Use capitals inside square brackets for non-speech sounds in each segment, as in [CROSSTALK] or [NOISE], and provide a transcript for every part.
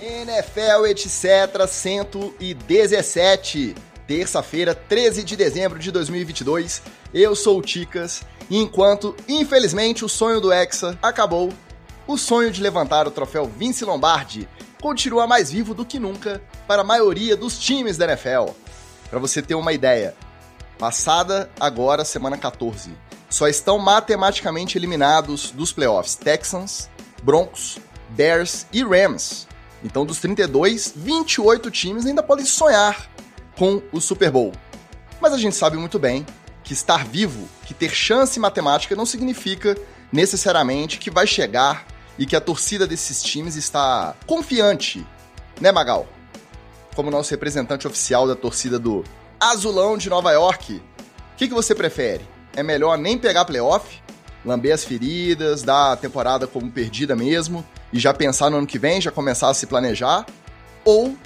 NFL, etc. 117. Terça-feira, 13 de dezembro de 2022. Eu sou o Ticas. E enquanto, infelizmente, o sonho do Hexa acabou, o sonho de levantar o troféu Vince Lombardi continua mais vivo do que nunca para a maioria dos times da NFL. Para você ter uma ideia, passada agora semana 14, só estão matematicamente eliminados dos playoffs Texans, Broncos, Bears e Rams. Então, dos 32, 28 times ainda podem sonhar com o Super Bowl. Mas a gente sabe muito bem que estar vivo, que ter chance matemática não significa necessariamente que vai chegar e que a torcida desses times está confiante, né, Magal? Como nosso representante oficial da torcida do Azulão de Nova York, o que, que você prefere? É melhor nem pegar playoff, lamber as feridas, dar a temporada como perdida mesmo e já pensar no ano que vem, já começar a se planejar? Ou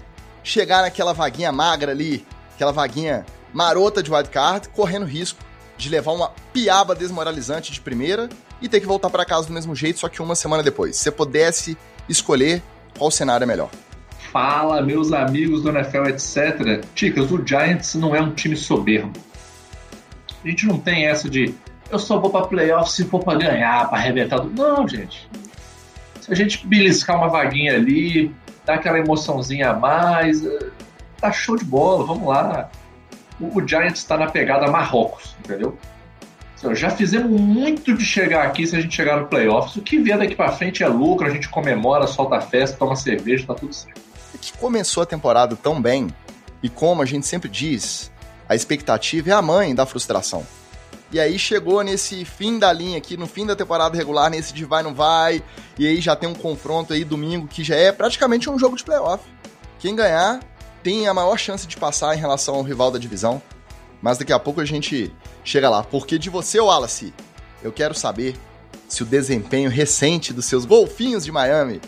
chegar naquela vaguinha magra ali, aquela vaguinha marota de wildcard, correndo risco de levar uma piaba desmoralizante de primeira e ter que voltar para casa do mesmo jeito, só que uma semana depois. Se você pudesse escolher, qual cenário é melhor? Fala, meus amigos do NFL, etc. Ticas, o Giants não é um time soberbo. A gente não tem essa de eu só vou para playoff se for para ganhar, para arrebentar. Não, gente. Se a gente beliscar uma vaguinha ali, dar aquela emoçãozinha a mais, eh, tá show de bola, vamos lá. O, o Giants está na pegada Marrocos, entendeu? Já fizemos muito de chegar aqui se a gente chegar no playoffs. O que vier daqui para frente é lucro, a gente comemora, solta a festa, toma cerveja, tá tudo certo. É que começou a temporada tão bem, e como a gente sempre diz, a expectativa é a mãe da frustração. E aí chegou nesse fim da linha aqui, no fim da temporada regular, nesse de vai não vai, e aí já tem um confronto aí domingo que já é praticamente um jogo de playoff. Quem ganhar tem a maior chance de passar em relação ao rival da divisão. Mas daqui a pouco a gente chega lá. Porque de você, Wallace, eu quero saber se o desempenho recente dos seus golfinhos de Miami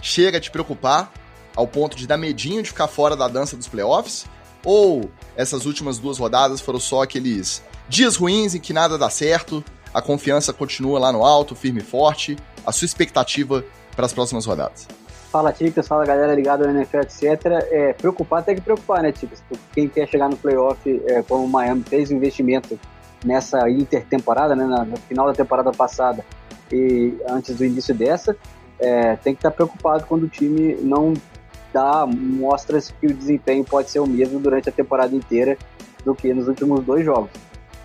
chega a te preocupar ao ponto de dar medinho de ficar fora da dança dos playoffs? Ou essas últimas duas rodadas foram só aqueles dias ruins em que nada dá certo, a confiança continua lá no alto, firme e forte, a sua expectativa para as próximas rodadas? Fala, Ticas, fala galera ligada no NFL, etc. É, preocupar tem que preocupar, né, Ticas? Quem quer chegar no playoff, é, como o Miami fez investimento nessa intertemporada, né, no final da temporada passada e antes do início dessa, é, tem que estar preocupado quando o time não dá mostras que o desempenho pode ser o mesmo durante a temporada inteira do que nos últimos dois jogos.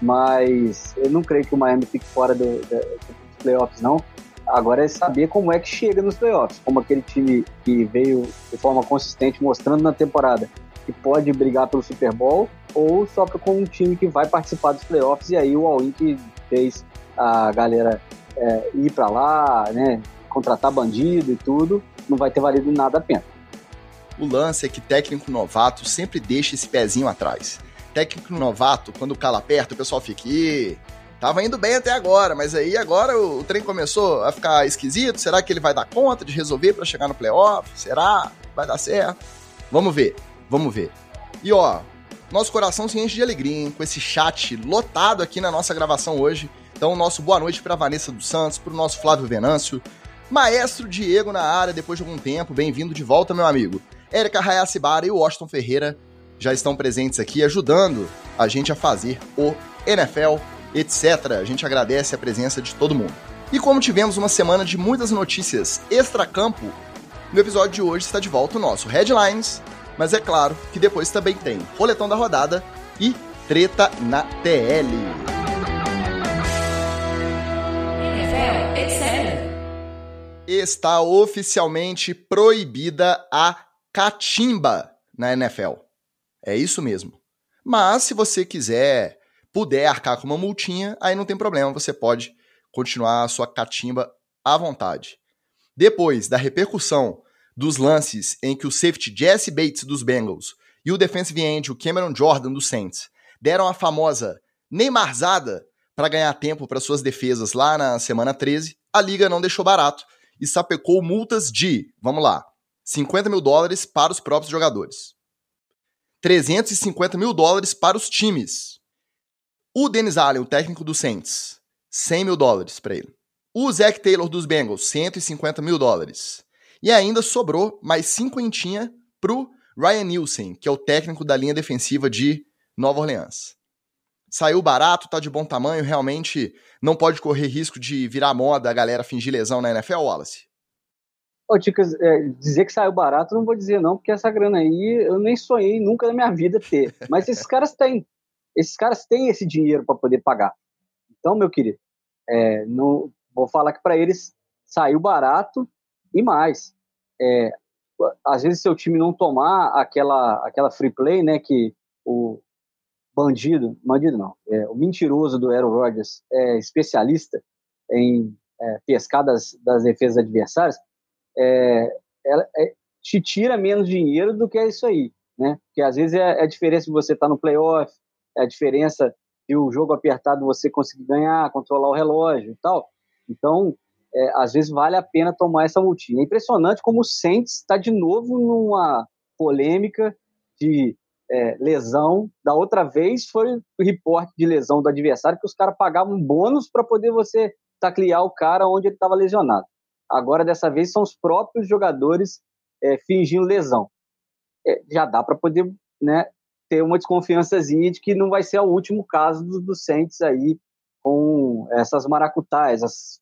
Mas eu não creio que o Miami fique fora do, do, dos playoffs, não. Agora é saber como é que chega nos playoffs, como aquele time que veio de forma consistente mostrando na temporada que pode brigar pelo Super Bowl ou só com um time que vai participar dos playoffs e aí o all-in que fez a galera é, ir para lá, né, contratar bandido e tudo, não vai ter valido nada a pena. O lance é que técnico novato sempre deixa esse pezinho atrás. Técnico novato, quando cala perto, o pessoal fica, Tava indo bem até agora, mas aí agora o, o, trem começou a ficar esquisito. Será que ele vai dar conta de resolver para chegar no playoff? Será? Vai dar certo? Vamos ver, vamos ver. E ó, nosso coração se enche de alegria hein, com esse chat lotado aqui na nossa gravação hoje. Então, nosso boa noite para Vanessa dos Santos, para o nosso Flávio Venâncio, Maestro Diego na área depois de algum tempo, bem-vindo de volta, meu amigo. Érica Hayasibara e Washington Ferreira já estão presentes aqui ajudando a gente a fazer o NFL etc. A gente agradece a presença de todo mundo. E como tivemos uma semana de muitas notícias extra-campo, no episódio de hoje está de volta o nosso Headlines, mas é claro que depois também tem Roletão da Rodada e Treta na TL. Está oficialmente proibida a catimba na NFL. É isso mesmo. Mas se você quiser puder arcar com uma multinha, aí não tem problema, você pode continuar a sua catimba à vontade. Depois da repercussão dos lances em que o safety Jesse Bates dos Bengals e o defensive end, o Cameron Jordan dos Saints, deram a famosa Neymarzada para ganhar tempo para suas defesas lá na semana 13, a liga não deixou barato e sapecou multas de, vamos lá, 50 mil dólares para os próprios jogadores, 350 mil dólares para os times, o Dennis Allen, o técnico do Saints, 100 mil dólares para ele. O Zach Taylor dos Bengals, 150 mil dólares. E ainda sobrou mais cinquentinha pro Ryan Nielsen, que é o técnico da linha defensiva de Nova Orleans. Saiu barato, tá de bom tamanho, realmente não pode correr risco de virar moda a galera fingir lesão na NFL, Wallace? Ô, Ticas, é, dizer que saiu barato não vou dizer não, porque essa grana aí eu nem sonhei nunca na minha vida ter. Mas esses caras têm. Esses caras têm esse dinheiro para poder pagar. Então, meu querido, é, não, vou falar que para eles saiu barato e mais. É, às vezes, seu time não tomar aquela, aquela free play, né, que o bandido, bandido não, é, o mentiroso do Aaron Rodgers é especialista em é, pescar das, das defesas adversárias, é, ela é, te tira menos dinheiro do que é isso aí, né? Porque às vezes é, é a diferença de você estar tá no playoff, é a diferença de o jogo apertado você conseguir ganhar, controlar o relógio e tal. Então, é, às vezes vale a pena tomar essa multinha. É impressionante como o Saints está de novo numa polêmica de é, lesão. Da outra vez foi o reporte de lesão do adversário que os caras pagavam bônus para poder você taclear o cara onde ele estava lesionado. Agora, dessa vez, são os próprios jogadores é, fingindo lesão. É, já dá para poder né, ter uma desconfiançazinha de que não vai ser o último caso do, do Saints aí com essas maracutais, as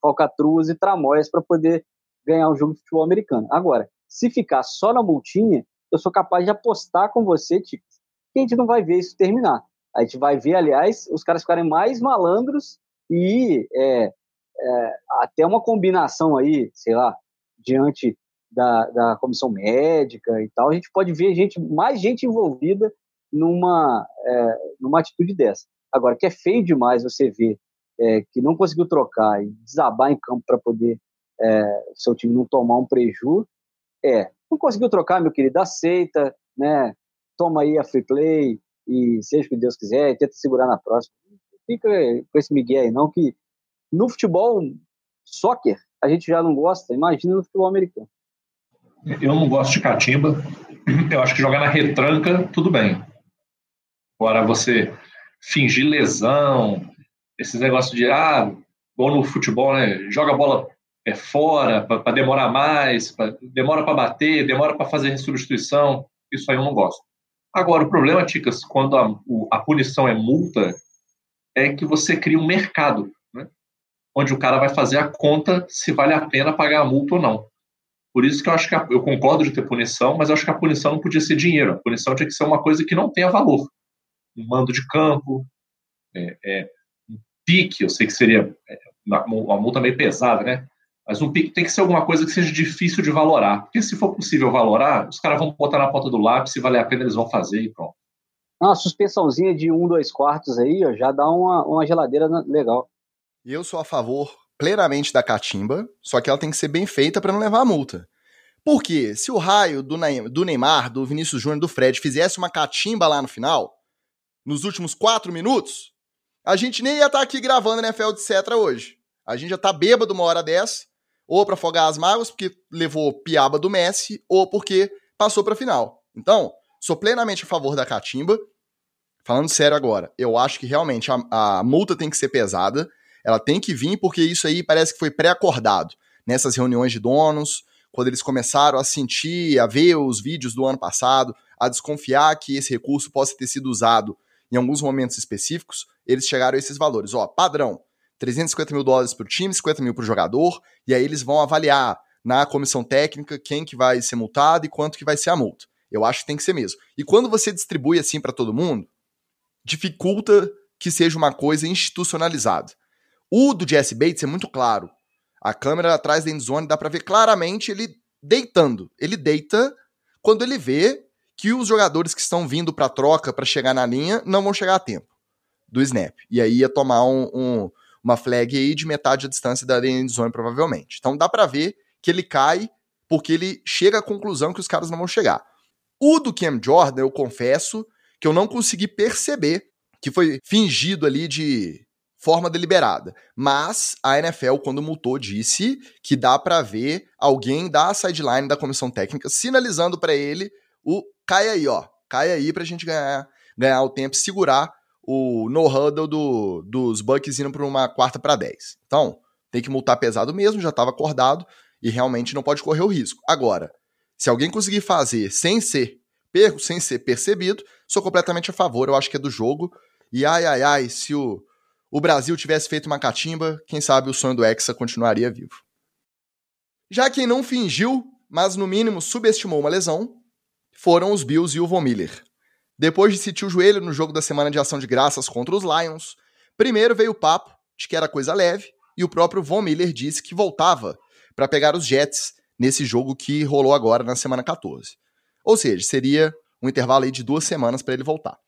falcatruas e tramóias para poder ganhar um jogo de futebol americano. Agora, se ficar só na multinha, eu sou capaz de apostar com você, Tico, que a gente não vai ver isso terminar. A gente vai ver, aliás, os caras ficarem mais malandros e é, é, até uma combinação aí, sei lá, diante da, da comissão médica e tal, a gente pode ver gente, mais gente envolvida numa, é, numa atitude dessa. Agora, que é feio demais você ver é, que não conseguiu trocar e desabar em campo para poder é, seu time não tomar um prejuízo, é, não conseguiu trocar, meu querido, aceita, né, toma aí a free play e seja o que Deus quiser, tenta segurar na próxima. Fica com esse migué aí não, que no futebol soccer a gente já não gosta, imagina no futebol americano. Eu não gosto de catimba. Eu acho que jogar na retranca, tudo bem. Agora, você fingir lesão, esses negócios de, ah, igual no futebol, né? Joga a bola é, fora para demorar mais, pra, demora para bater, demora para fazer substituição. Isso aí eu não gosto. Agora, o problema, Ticas, quando a, a punição é multa, é que você cria um mercado? Onde o cara vai fazer a conta se vale a pena pagar a multa ou não. Por isso que eu acho que a, eu concordo de ter punição, mas eu acho que a punição não podia ser dinheiro. A punição tinha que ser uma coisa que não tenha valor. Um mando de campo, é, é, um pique, eu sei que seria é, uma multa meio pesada, né? Mas um pique tem que ser alguma coisa que seja difícil de valorar. Porque se for possível valorar, os caras vão botar na ponta do lápis, se valer a pena, eles vão fazer e pronto. Uma suspensãozinha de um, dois quartos aí, ó, já dá uma, uma geladeira legal. Eu sou a favor plenamente da catimba, só que ela tem que ser bem feita para não levar a multa. Porque se o raio do Neymar, do Vinícius Júnior, do Fred fizesse uma catimba lá no final, nos últimos quatro minutos, a gente nem ia estar tá aqui gravando NFL de Cetra hoje. A gente já tá bêbado uma hora dessa, ou para afogar as mágoas, porque levou piaba do Messi, ou porque passou pra final. Então, sou plenamente a favor da catimba. Falando sério agora, eu acho que realmente a, a multa tem que ser pesada. Ela tem que vir porque isso aí parece que foi pré-acordado nessas reuniões de donos, quando eles começaram a sentir, a ver os vídeos do ano passado, a desconfiar que esse recurso possa ter sido usado em alguns momentos específicos, eles chegaram a esses valores. Ó, padrão, 350 mil dólares para o time, 50 mil para o jogador, e aí eles vão avaliar na comissão técnica quem que vai ser multado e quanto que vai ser a multa. Eu acho que tem que ser mesmo. E quando você distribui assim para todo mundo, dificulta que seja uma coisa institucionalizada. O do Jesse Bates é muito claro. A câmera atrás da endzone dá para ver claramente ele deitando. Ele deita quando ele vê que os jogadores que estão vindo para troca para chegar na linha não vão chegar a tempo do snap. E aí ia tomar um, um, uma flag aí de metade da distância da endzone provavelmente. Então dá para ver que ele cai porque ele chega à conclusão que os caras não vão chegar. O do Cam Jordan, eu confesso que eu não consegui perceber que foi fingido ali de forma deliberada. Mas a NFL, quando multou, disse que dá para ver alguém da sideline da comissão técnica sinalizando para ele o cai aí, ó, cai aí pra gente ganhar, ganhar o tempo, segurar o no-huddle do, dos Bucks indo para uma quarta para 10. Então, tem que multar pesado mesmo, já estava acordado. e realmente não pode correr o risco. Agora, se alguém conseguir fazer sem ser sem ser percebido, sou completamente a favor, eu acho que é do jogo. E ai, ai, ai, se o, o Brasil tivesse feito uma catimba, quem sabe o sonho do Hexa continuaria vivo. Já quem não fingiu, mas no mínimo subestimou uma lesão, foram os Bills e o Von Miller. Depois de sentir o joelho no jogo da semana de ação de graças contra os Lions, primeiro veio o papo de que era coisa leve e o próprio Von Miller disse que voltava para pegar os Jets nesse jogo que rolou agora na semana 14. Ou seja, seria um intervalo aí de duas semanas para ele voltar.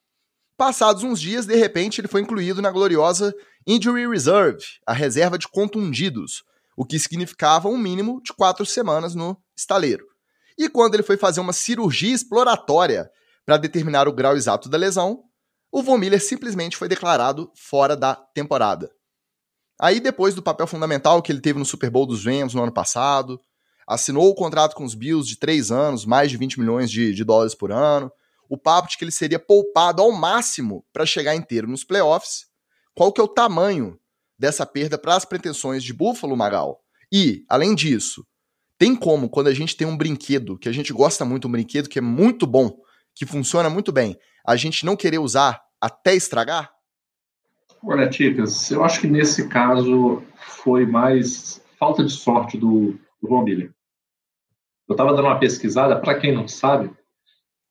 Passados uns dias, de repente, ele foi incluído na gloriosa Injury Reserve, a reserva de contundidos, o que significava um mínimo de quatro semanas no estaleiro. E quando ele foi fazer uma cirurgia exploratória para determinar o grau exato da lesão, o Von Miller simplesmente foi declarado fora da temporada. Aí, depois do papel fundamental que ele teve no Super Bowl dos Rams no ano passado, assinou o contrato com os Bills de três anos, mais de 20 milhões de, de dólares por ano, o papo de que ele seria poupado ao máximo para chegar inteiro nos playoffs. Qual que é o tamanho dessa perda para as pretensões de Buffalo, Magal? E, além disso, tem como, quando a gente tem um brinquedo, que a gente gosta muito, um brinquedo que é muito bom, que funciona muito bem, a gente não querer usar até estragar? Olha, Ticas, eu acho que nesse caso foi mais falta de sorte do, do Von Miller. Eu estava dando uma pesquisada, para quem não sabe,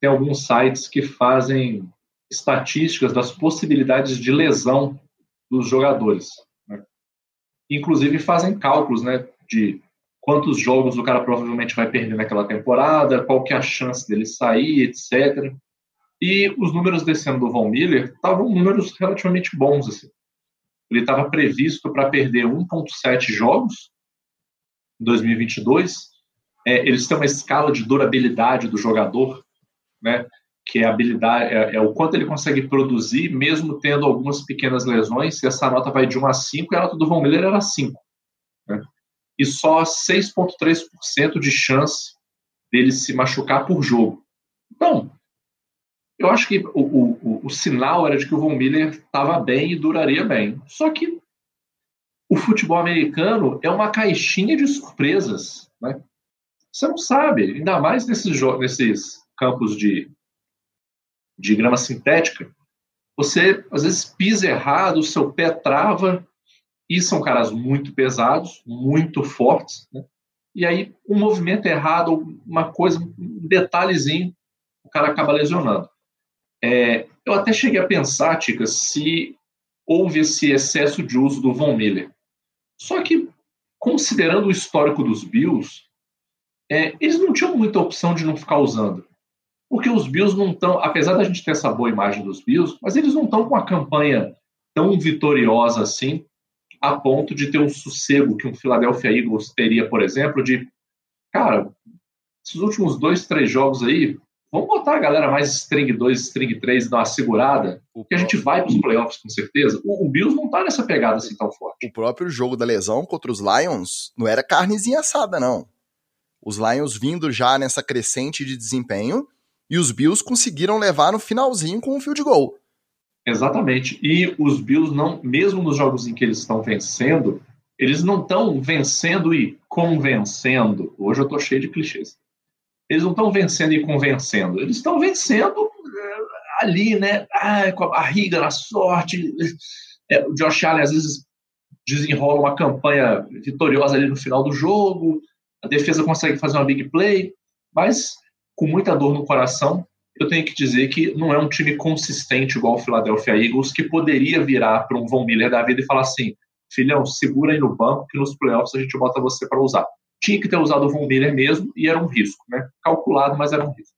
tem alguns sites que fazem estatísticas das possibilidades de lesão dos jogadores. Né? Inclusive fazem cálculos né, de quantos jogos o cara provavelmente vai perder naquela temporada, qual que é a chance dele sair, etc. E os números desse ano do Von Miller estavam números relativamente bons. Assim. Ele estava previsto para perder 1,7 jogos em 2022. É, eles têm uma escala de durabilidade do jogador, né, que é a habilidade, é, é, o quanto ele consegue produzir, mesmo tendo algumas pequenas lesões. E essa nota vai de 1 a 5 e a nota do Von Miller era 5. Né? E só 6,3% de chance dele se machucar por jogo. Então, eu acho que o, o, o, sinal era de que o Von Miller estava bem e duraria bem. Só que o futebol americano é uma caixinha de surpresas. Né? Você não sabe, ainda mais nesses, nesses campos de, de grama sintética. Você, às vezes, pisa errado, o seu pé trava, e são caras muito pesados, muito fortes. Né? E aí, um movimento errado, uma coisa, um detalhezinho, o cara acaba lesionando. É, eu até cheguei a pensar, Tica, se houve esse excesso de uso do Von Miller. Só que, considerando o histórico dos Bills, é, eles não tinham muita opção de não ficar usando. Porque os Bills não estão, apesar da gente ter essa boa imagem dos Bills, mas eles não estão com uma campanha tão vitoriosa assim, a ponto de ter um sossego que um Philadelphia Eagles teria, por exemplo, de, cara, esses últimos dois, três jogos aí, Vamos botar a galera mais string 2, string 3, dar uma segurada, que a gente vai para os playoffs com certeza. O, o, Bills não tá nessa pegada assim tão forte. O próprio jogo da lesão contra os Lions não era carnezinha assada, não. Os Lions vindo já nessa crescente de desempenho e os Bills conseguiram levar no finalzinho com um field goal. Exatamente. E os Bills não, mesmo nos jogos em que eles estão vencendo, eles não estão vencendo e convencendo. Hoje eu tô cheio de clichês eles não estão vencendo e convencendo, eles estão vencendo eh, ali, né? Ah, com a barriga na sorte. É, o Josh Allen às vezes desenrola uma campanha vitoriosa ali no final do jogo, a defesa consegue fazer uma big play, mas com muita dor no coração, eu tenho que dizer que não é um time consistente igual o Philadelphia Eagles, que poderia virar para um Von Miller da vida e falar assim: filhão, segura aí no banco que nos playoffs a gente bota você para usar tinha que ter usado o Von Miller mesmo e era um risco, né? Calculado, mas era um risco.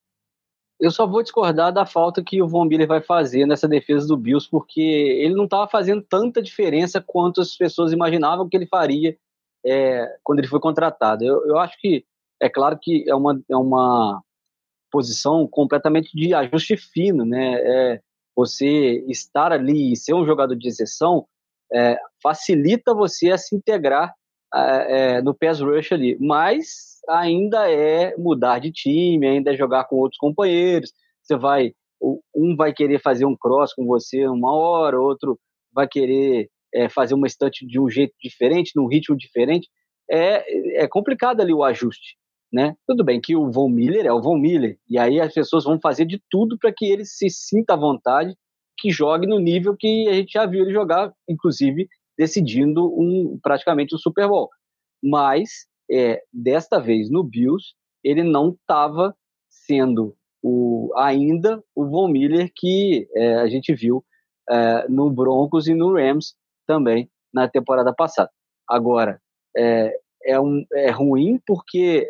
Eu só vou discordar da falta que o Von Miller vai fazer nessa defesa do Bills, porque ele não estava fazendo tanta diferença quanto as pessoas imaginavam que ele faria é, quando ele foi contratado. Eu, eu acho que, é claro que é uma, é uma posição completamente de ajuste fino, né? É, você estar ali e ser um jogador de exceção é, facilita você a se integrar é, no pass rush ali, mas ainda é mudar de time, ainda é jogar com outros companheiros. Você vai, um vai querer fazer um cross com você uma hora, outro vai querer é, fazer uma estante de um jeito diferente, num ritmo diferente. é, é complicado ali o ajuste. Né? Tudo bem que o Von Miller é o Von Miller, e aí as pessoas vão fazer de tudo para que ele se sinta à vontade, que jogue no nível que a gente já viu ele jogar, inclusive decidindo um, praticamente um Super Bowl. Mas, é, desta vez no Bills, ele não estava sendo o, ainda o Von Miller que é, a gente viu é, no Broncos e no Rams também na temporada passada. Agora, é, é, um, é ruim porque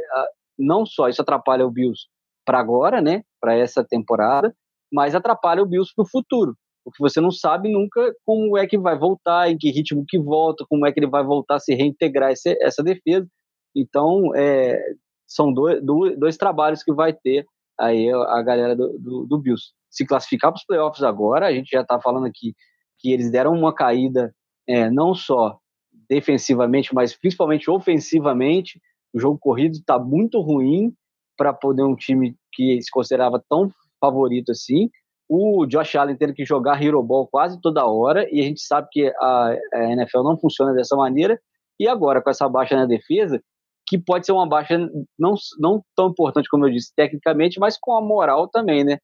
não só isso atrapalha o Bills para agora, né, para essa temporada, mas atrapalha o Bills para o futuro, porque você não sabe nunca como é que vai voltar, em que ritmo que volta, como é que ele vai voltar a se reintegrar essa, essa defesa. Então, é, são dois, dois, dois, trabalhos que vai ter aí a galera do, do, do Bills. Se classificar para os playoffs agora, a gente já está falando aqui que eles deram uma caída é, não só defensivamente, mas principalmente ofensivamente. O jogo corrido está muito ruim para poder um time que se considerava tão favorito assim. O Josh Allen tendo que jogar Hero Ball quase toda hora, e a gente sabe que a, a NFL não funciona dessa maneira. E agora, com essa baixa na defesa, que pode ser uma baixa não, não tão importante como eu disse tecnicamente, mas com a moral também, né?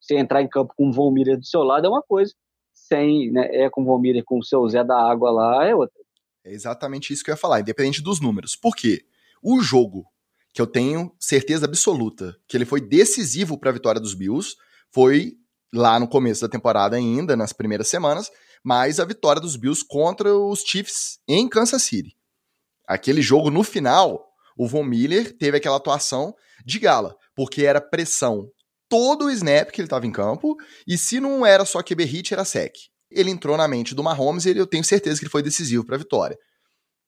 Você entrar em campo com o Von Miller do seu lado é uma coisa, sem, né, é com o Von Miller com o seu Zé da Água lá é outra. É exatamente isso que eu ia falar, independente dos números. Por quê? O jogo que eu tenho certeza absoluta que ele foi decisivo para a vitória dos Bills foi lá no começo da temporada ainda, nas primeiras semanas, mas a vitória dos Bills contra os Chiefs em Kansas City. Aquele jogo no final, o Von Miller teve aquela atuação de gala, porque era pressão todo o snap que ele estava em campo, e se não era só QB hit, era sec. Ele entrou na mente do Mahomes e eu tenho certeza que ele foi decisivo para a vitória.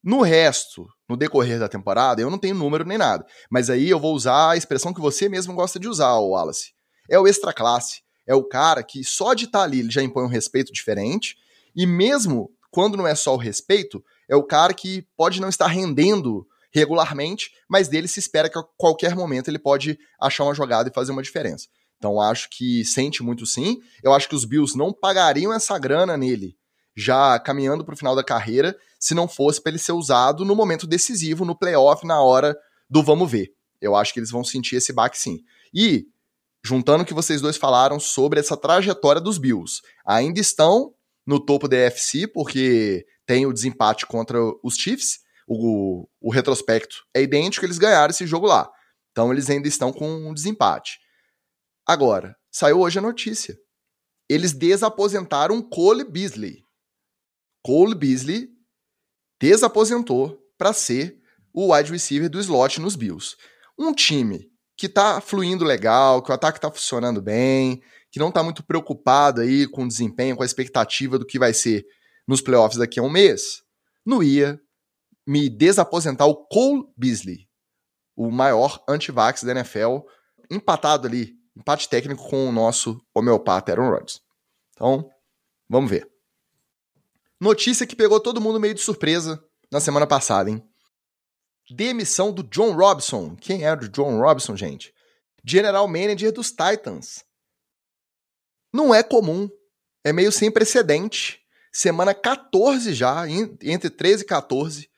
No resto, no decorrer da temporada, eu não tenho número nem nada. Mas aí eu vou usar a expressão que você mesmo gosta de usar, Wallace. É o extra classe. É o cara que só de estar tá ali ele já impõe um respeito diferente. E mesmo quando não é só o respeito, é o cara que pode não estar rendendo regularmente, mas dele se espera que a qualquer momento ele pode achar uma jogada e fazer uma diferença. Então acho que sente muito sim. Eu acho que os Bills não pagariam essa grana nele, já caminhando para o final da carreira, se não fosse para ele ser usado no momento decisivo, no playoff, na hora do vamos ver. Eu acho que eles vão sentir esse baque sim. E, juntando o que vocês dois falaram sobre essa trajetória dos Bills, ainda estão no topo da EFC, porque tem o desempate contra os Chiefs, o, o retrospecto é idêntico, eles ganharam esse jogo lá. Então eles ainda estão com um desempate. Agora, saiu hoje a notícia. Eles desaposentaram Cole Beasley. Cole Beasley desaposentou para ser o wide receiver do slot nos Bills. Um time que tá fluindo legal, que o ataque tá funcionando bem, que não tá muito preocupado aí com o desempenho, com a expectativa do que vai ser nos playoffs daqui a um mês, não ia me desaposentar o Cole Beasley, o maior anti-vax da NFL, empatado ali, empate técnico com o nosso homeopata Aaron Rodgers. Então, vamos ver. Notícia que pegou todo mundo meio de surpresa na semana passada, hein? Demissão do John Robson. Quem é o John Robson, gente? General Manager dos Titans. Não é comum, é meio sem precedente semana 14 já, entre 13 e 14,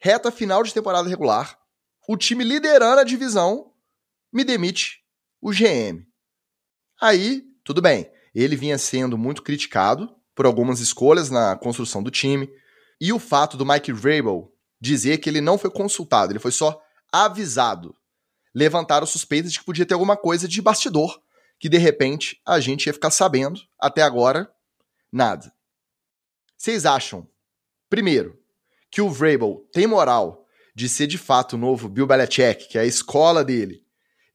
reta final de temporada regular, o time liderando a divisão me demite o GM. Aí, tudo bem, ele vinha sendo muito criticado por algumas escolhas na construção do time, e o fato do Mike Vrabel dizer que ele não foi consultado, ele foi só avisado, levantaram suspeitas de que podia ter alguma coisa de bastidor, que de repente a gente ia ficar sabendo, até agora, nada. Vocês acham, primeiro, que o Vrabel tem moral de ser de fato o novo Bill Belichick, que é a escola dele,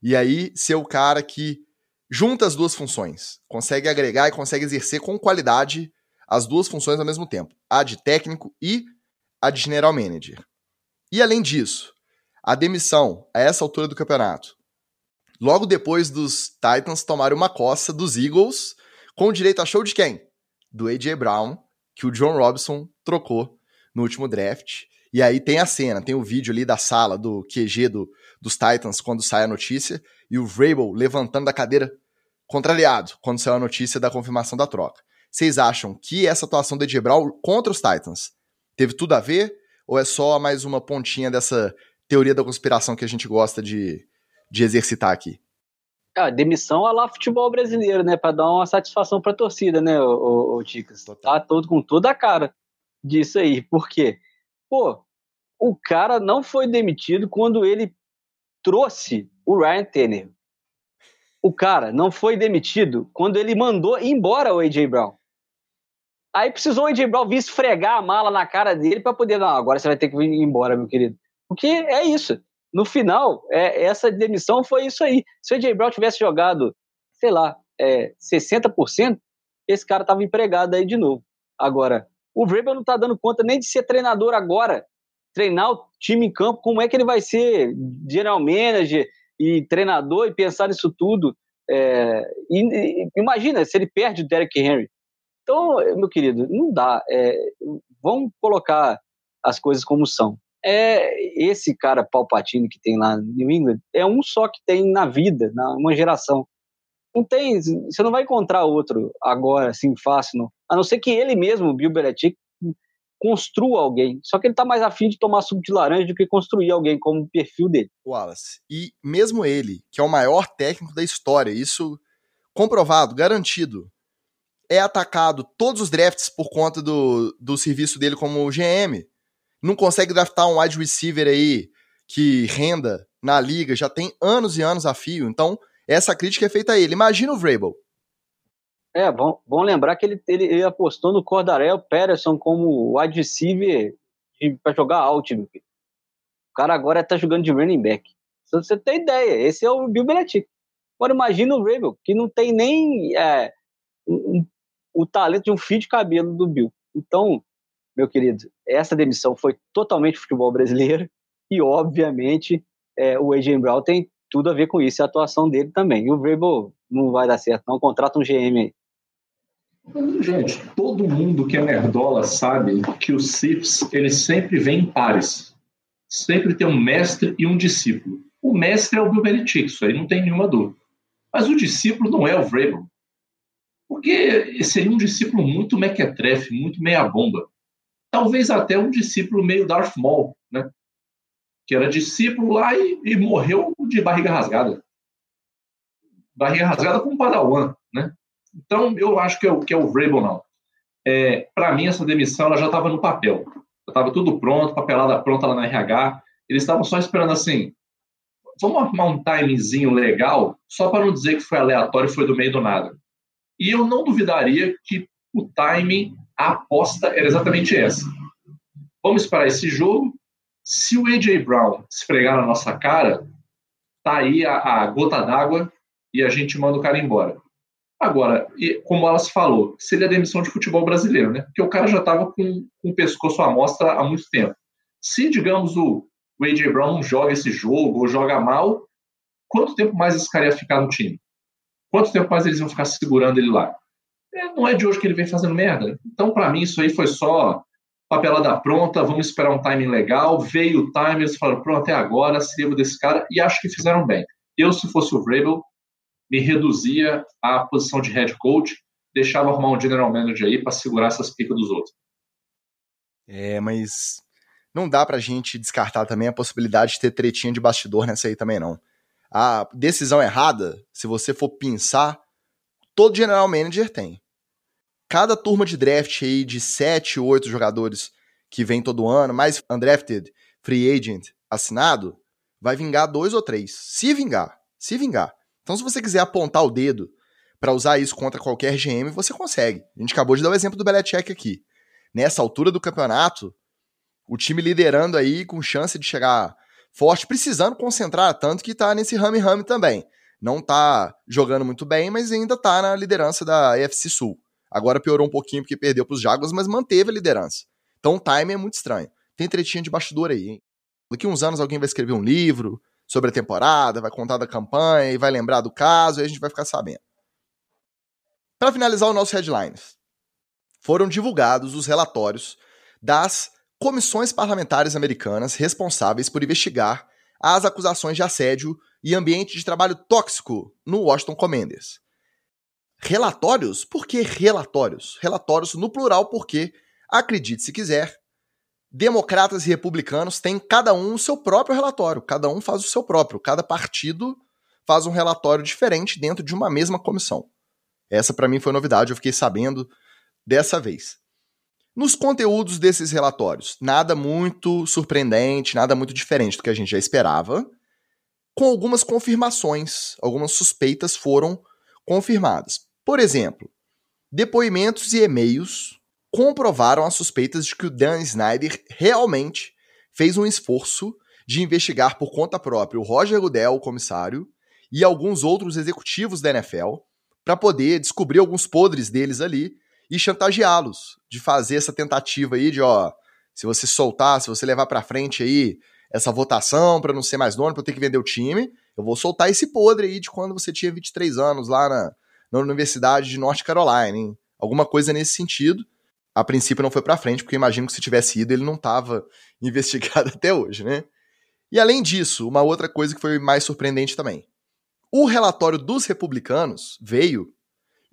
e aí ser o cara que junta as duas funções, consegue agregar e consegue exercer com qualidade as duas funções ao mesmo tempo, a de técnico e a de general manager. E além disso, a demissão a essa altura do campeonato, logo depois dos Titans tomarem uma coça dos Eagles, com direito a show de quem? Do AJ Brown, que o John Robson trocou no último draft. E aí tem a cena, tem o vídeo ali da sala do QG do, dos Titans quando sai a notícia, e o Vrabel levantando da cadeira contrariado quando saiu a notícia da confirmação da troca. Vocês acham que essa atuação de Brown contra os Titans teve tudo a ver? Ou é só mais uma pontinha dessa teoria da conspiração que a gente gosta de, de exercitar aqui? Ah, demissão a lá futebol brasileiro, né? Para dar uma satisfação para a torcida, né, o, o Ticas? Tá todo com toda a cara disso aí. Por quê? Pô, o cara não foi demitido quando ele trouxe o Ryan Tanner. O cara não foi demitido quando ele mandou embora o AJ Brown. Aí precisou o AJ Brown vir esfregar a mala na cara dele para poder, não, agora você vai ter que vir embora, meu querido. Porque é isso. No final, é, essa demissão foi isso aí. Se o AJ Brown tivesse jogado, sei lá, é, 60%, esse cara tava empregado aí de novo. Agora, o Vrabel não tá dando conta nem de ser treinador agora, treinar o time em campo, como é que ele vai ser general manager e treinador e pensar nisso tudo. É, e, e, imagina se ele perde o Derek Henry. Então, meu querido, não dá. É, vamos colocar as coisas como são. É esse cara Palpatine que tem lá no New England é um só que tem na vida, na uma geração. Não tem, você não vai encontrar outro agora assim fácil, não. A não ser que ele mesmo, Bill Belichick, construa alguém. Só que ele tá mais afim de tomar suco de laranja do que construir alguém como o perfil dele. Wallace. E mesmo ele, que é o maior técnico da história, isso comprovado, garantido, é atacado todos os drafts por conta do, do serviço dele como GM. Não consegue draftar um wide receiver aí que renda na liga, já tem anos e anos a fio. Então, essa crítica é feita a ele. Imagina o Vrabel. É, bom, bom lembrar que ele, ele, ele apostou no Cordarel Patterson como wide receiver para jogar out. O cara agora tá jogando de running back. Se você tem ideia, esse é o Bill Belichick. Agora imagina o Rabel, que não tem nem é, um, o talento de um fio de cabelo do Bill. Então, meu querido, essa demissão foi totalmente futebol brasileiro e, obviamente, é, o AJ Brown tem tudo a ver com isso, a atuação dele também. E o Vrabel não vai dar certo, não. Contrata um GM. Gente, todo mundo que é nerdola sabe que os Siths, eles sempre vêm em pares. Sempre tem um mestre e um discípulo. O mestre é o Bill Belichick, isso aí não tem nenhuma dúvida. Mas o discípulo não é o Vrabel. Porque seria um discípulo muito mequetrefe, muito meia-bomba. Talvez até um discípulo meio Darth Maul, né? Que era discípulo lá e, e morreu de barriga rasgada. Barriga rasgada com um padawan, né? Então, eu acho que é o, que é o Vrabel, não. É, Para mim, essa demissão ela já estava no papel. Estava tudo pronto, papelada pronta lá na RH. Eles estavam só esperando assim, vamos arrumar um timezinho legal, só para não dizer que foi aleatório e foi do meio do nada. E eu não duvidaria que o timing, a aposta era exatamente essa. Vamos esperar esse jogo. Se o AJ Brown esfregar na nossa cara, tá aí a, a gota d'água e a gente manda o cara embora. Agora, como elas falou, seria a demissão de futebol brasileiro, né? Porque o cara já estava com, com, o pescoço à mostra há muito tempo. Se, digamos, o, o A.J. Brown joga esse jogo ou joga mal, quanto tempo mais esse cara ia ficar no time? Quanto tempo mais eles iam ficar segurando ele lá? É, não é de hoje que ele vem fazendo merda. Então, para mim, isso aí foi só papelada pronta, vamos esperar um timing legal. Veio o time, eles falaram, pronto, até agora, livro desse cara, e acho que fizeram bem. Eu, se fosse o Vrabel, me reduzia à posição de head coach, deixava arrumar um general manager aí para segurar essas picas dos outros. É, mas não dá pra gente descartar também a possibilidade de ter tretinha de bastidor nessa aí também, não. A decisão errada, se você for pensar, todo general manager tem. Cada turma de draft aí de 7, 8 jogadores que vem todo ano, mais undrafted, free agent assinado, vai vingar dois ou três. Se vingar, se vingar. Então, se você quiser apontar o dedo para usar isso contra qualquer GM, você consegue. A gente acabou de dar o exemplo do Belichick aqui. Nessa altura do campeonato, o time liderando aí com chance de chegar forte, precisando concentrar, tanto que tá nesse rame-rame também. Não tá jogando muito bem, mas ainda tá na liderança da AFC Sul. Agora piorou um pouquinho porque perdeu pros Jaguars, mas manteve a liderança. Então o time é muito estranho. Tem tretinha de bastidor aí, hein? Daqui uns anos alguém vai escrever um livro, sobre a temporada, vai contar da campanha e vai lembrar do caso e a gente vai ficar sabendo. Para finalizar o nosso headlines, foram divulgados os relatórios das comissões parlamentares americanas responsáveis por investigar as acusações de assédio e ambiente de trabalho tóxico no Washington Commanders. Relatórios? Por que relatórios? Relatórios no plural porque, acredite se quiser, democratas e republicanos têm cada um o seu próprio relatório, cada um faz o seu próprio, cada partido faz um relatório diferente dentro de uma mesma comissão. Essa para mim foi novidade, eu fiquei sabendo dessa vez. Nos conteúdos desses relatórios, nada muito surpreendente, nada muito diferente do que a gente já esperava, com algumas confirmações, algumas suspeitas foram confirmadas. Por exemplo, depoimentos e e-mails comprovaram as suspeitas de que o Dan Snyder realmente fez um esforço de investigar por conta própria o Roger Goodell, o comissário, e alguns outros executivos da NFL para poder descobrir alguns podres deles ali e chantageá-los de fazer essa tentativa aí de, ó, se você soltar, se você levar para frente aí essa votação para não ser mais dono, para ter que vender o time, eu vou soltar esse podre aí de quando você tinha 23 anos lá na, na Universidade de North Carolina, hein? Alguma coisa nesse sentido. A princípio não foi para frente, porque imagino que se tivesse ido ele não estava [LAUGHS] investigado até hoje, né? E além disso, uma outra coisa que foi mais surpreendente também. O relatório dos republicanos veio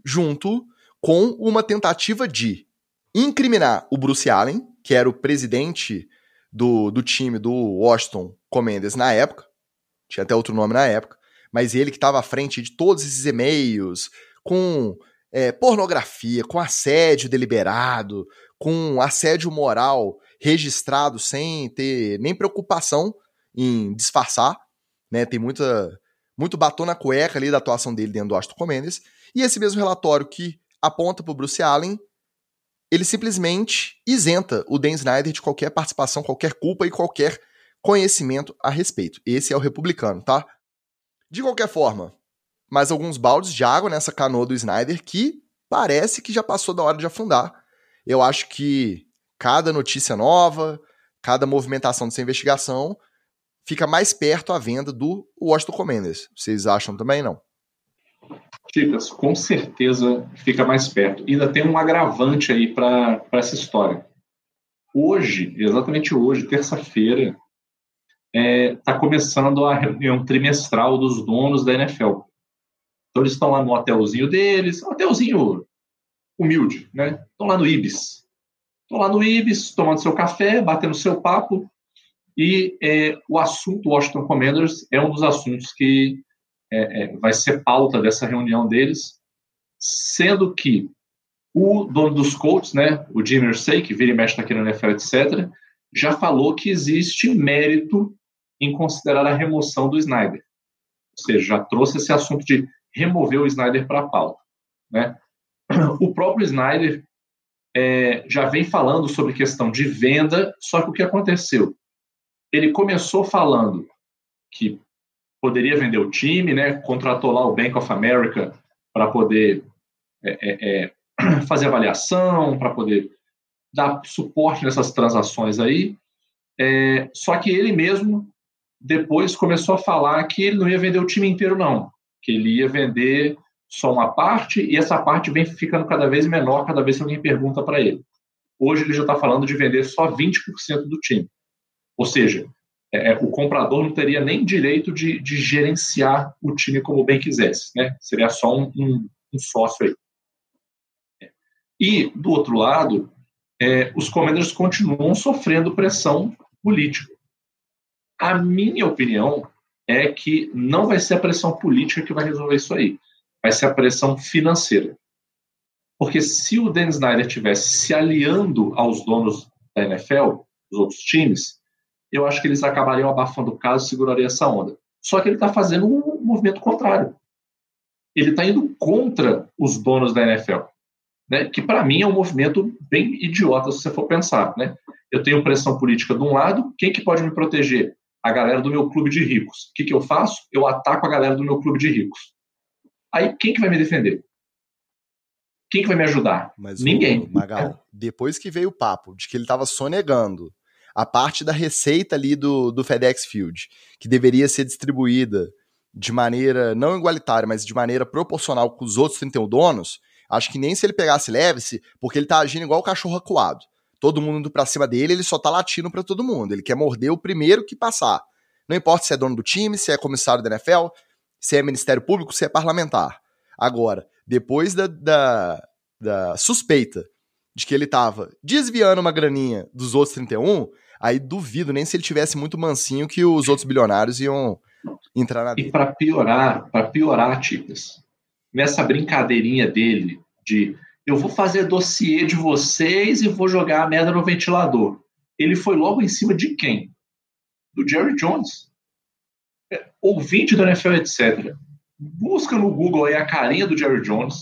junto com uma tentativa de incriminar o Bruce Allen, que era o presidente do, do time do Washington Commanders na época, tinha até outro nome na época, mas ele que estava à frente de todos esses e-mails, com é, pornografia, com assédio deliberado, com assédio moral registrado sem ter nem preocupação em disfarçar, né? Tem muita muito batom na cueca ali da atuação dele dentro do Washington Commanders. E esse mesmo relatório que aponta para o Bruce Allen, ele simplesmente isenta o Dan Snyder de qualquer participação, qualquer culpa e qualquer conhecimento a respeito. Esse é o republicano, tá? De qualquer forma, mais alguns baldes de água nessa canoa do Snyder que parece que já passou da hora de afundar. Eu acho que cada notícia nova, cada movimentação dessa investigação fica mais perto a venda do Washington Commanders. Vocês acham também, não? Chicas, com certeza fica mais perto. Ainda tem um agravante aí para essa história. Hoje, exatamente hoje, terça-feira, está é, tá começando a reunião trimestral dos donos da NFL. Então eles estão lá no hotelzinho deles, hotelzinho humilde, né? Estão lá no Ibis. Estão lá no Ibis, tomando seu café, batendo seu papo, e é, o assunto Washington Commanders é um dos assuntos que é, é, vai ser pauta dessa reunião deles, sendo que o dono dos Colts, né, o Jim Irsay, que vira e mexe aqui na NFL, etc., já falou que existe mérito em considerar a remoção do Snyder. Ou seja, já trouxe esse assunto de remover o Snyder para a pauta. Né? O próprio Snyder é, já vem falando sobre questão de venda, só que o que aconteceu? ele começou falando que poderia vender o time, né? Contratou lá o Bank of America para poder é, é, é [CLEARS THROAT] fazer avaliação, para poder dar suporte nessas transações aí. É, só que ele mesmo depois começou a falar que ele não ia vender o time inteiro, não. Que ele ia vender só uma parte e essa parte vem ficando cada vez menor cada vez que alguém pergunta para ele. Hoje ele já está falando de vender só 20% do time. Ou seja, é, é, o comprador não teria nem direito de, de, gerenciar o time como bem quisesse, né? Seria só um, um, um sócio aí. E, do outro lado, é, os commanders continuam sofrendo pressão política. A minha opinião é que não vai ser a pressão política que vai resolver isso aí. Vai ser a pressão financeira. Porque se o Dan Snyder tivesse se aliando aos donos da NFL, dos outros times, eu acho que eles acabariam abafando o caso e segurariam essa onda. Só que ele está fazendo um movimento contrário. Ele está indo contra os donos da NFL, né? que para mim é um movimento bem idiota se você for pensar. Né? Eu tenho pressão política de um lado, quem que pode me proteger? A galera do meu clube de ricos. O que, que eu faço? Eu ataco a galera do meu clube de ricos. Aí quem que vai me defender? Quem que vai me ajudar? Mas Ninguém. O Magal, depois que veio o papo de que ele estava sonegando a parte da receita ali do, do FedEx Field, que deveria ser distribuída de maneira não igualitária, mas de maneira proporcional com os outros 31 donos, acho que nem se ele pegasse leve-se, porque ele tá agindo igual o cachorro acuado. Todo mundo indo pra cima dele, ele só tá latindo para todo mundo. Ele quer morder o primeiro que passar. Não importa se é dono do time, se é comissário da NFL, se é Ministério Público, se é parlamentar. Agora, depois da, da, da suspeita de que ele tava desviando uma graninha dos outros 31, aí duvido nem se ele tivesse muito mansinho que os outros bilionários iam entrar na E para piorar, para piorar, Ticas, nessa brincadeirinha dele de eu vou fazer dossiê de vocês e vou jogar a merda no ventilador. Ele foi logo em cima de quem? Do Jerry Jones. É, ouvinte do NFL, etc. Busca no Google aí a carinha do Jerry Jones,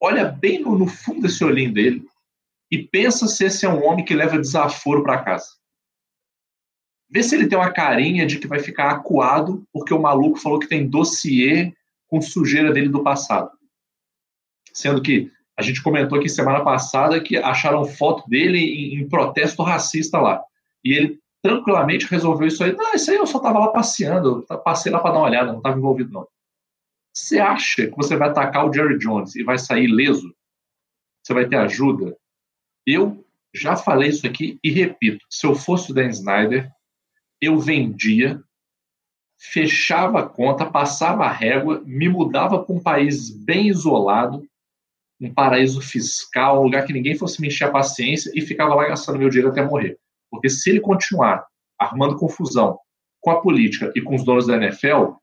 olha bem no, no fundo desse olhinho dele e pensa se esse é um homem que leva desaforo para casa. Vê se ele tem uma carinha de que vai ficar acuado porque o maluco falou que tem dossiê com sujeira dele do passado. Sendo que a gente comentou aqui semana passada que acharam foto dele em, em protesto racista lá. E ele tranquilamente resolveu isso aí. Não, isso aí eu só estava lá passeando, passei lá para dar uma olhada, não estava envolvido não. Você acha que você vai atacar o Jerry Jones e vai sair leso? Você vai ter ajuda? Eu já falei isso aqui e repito: se eu fosse o Dan Snyder, eu vendia, fechava a conta, passava a régua, me mudava para um país bem isolado, um paraíso fiscal, um lugar que ninguém fosse me encher a paciência e ficava lá gastando meu dinheiro até morrer. Porque se ele continuar arrumando confusão com a política e com os donos da NFL,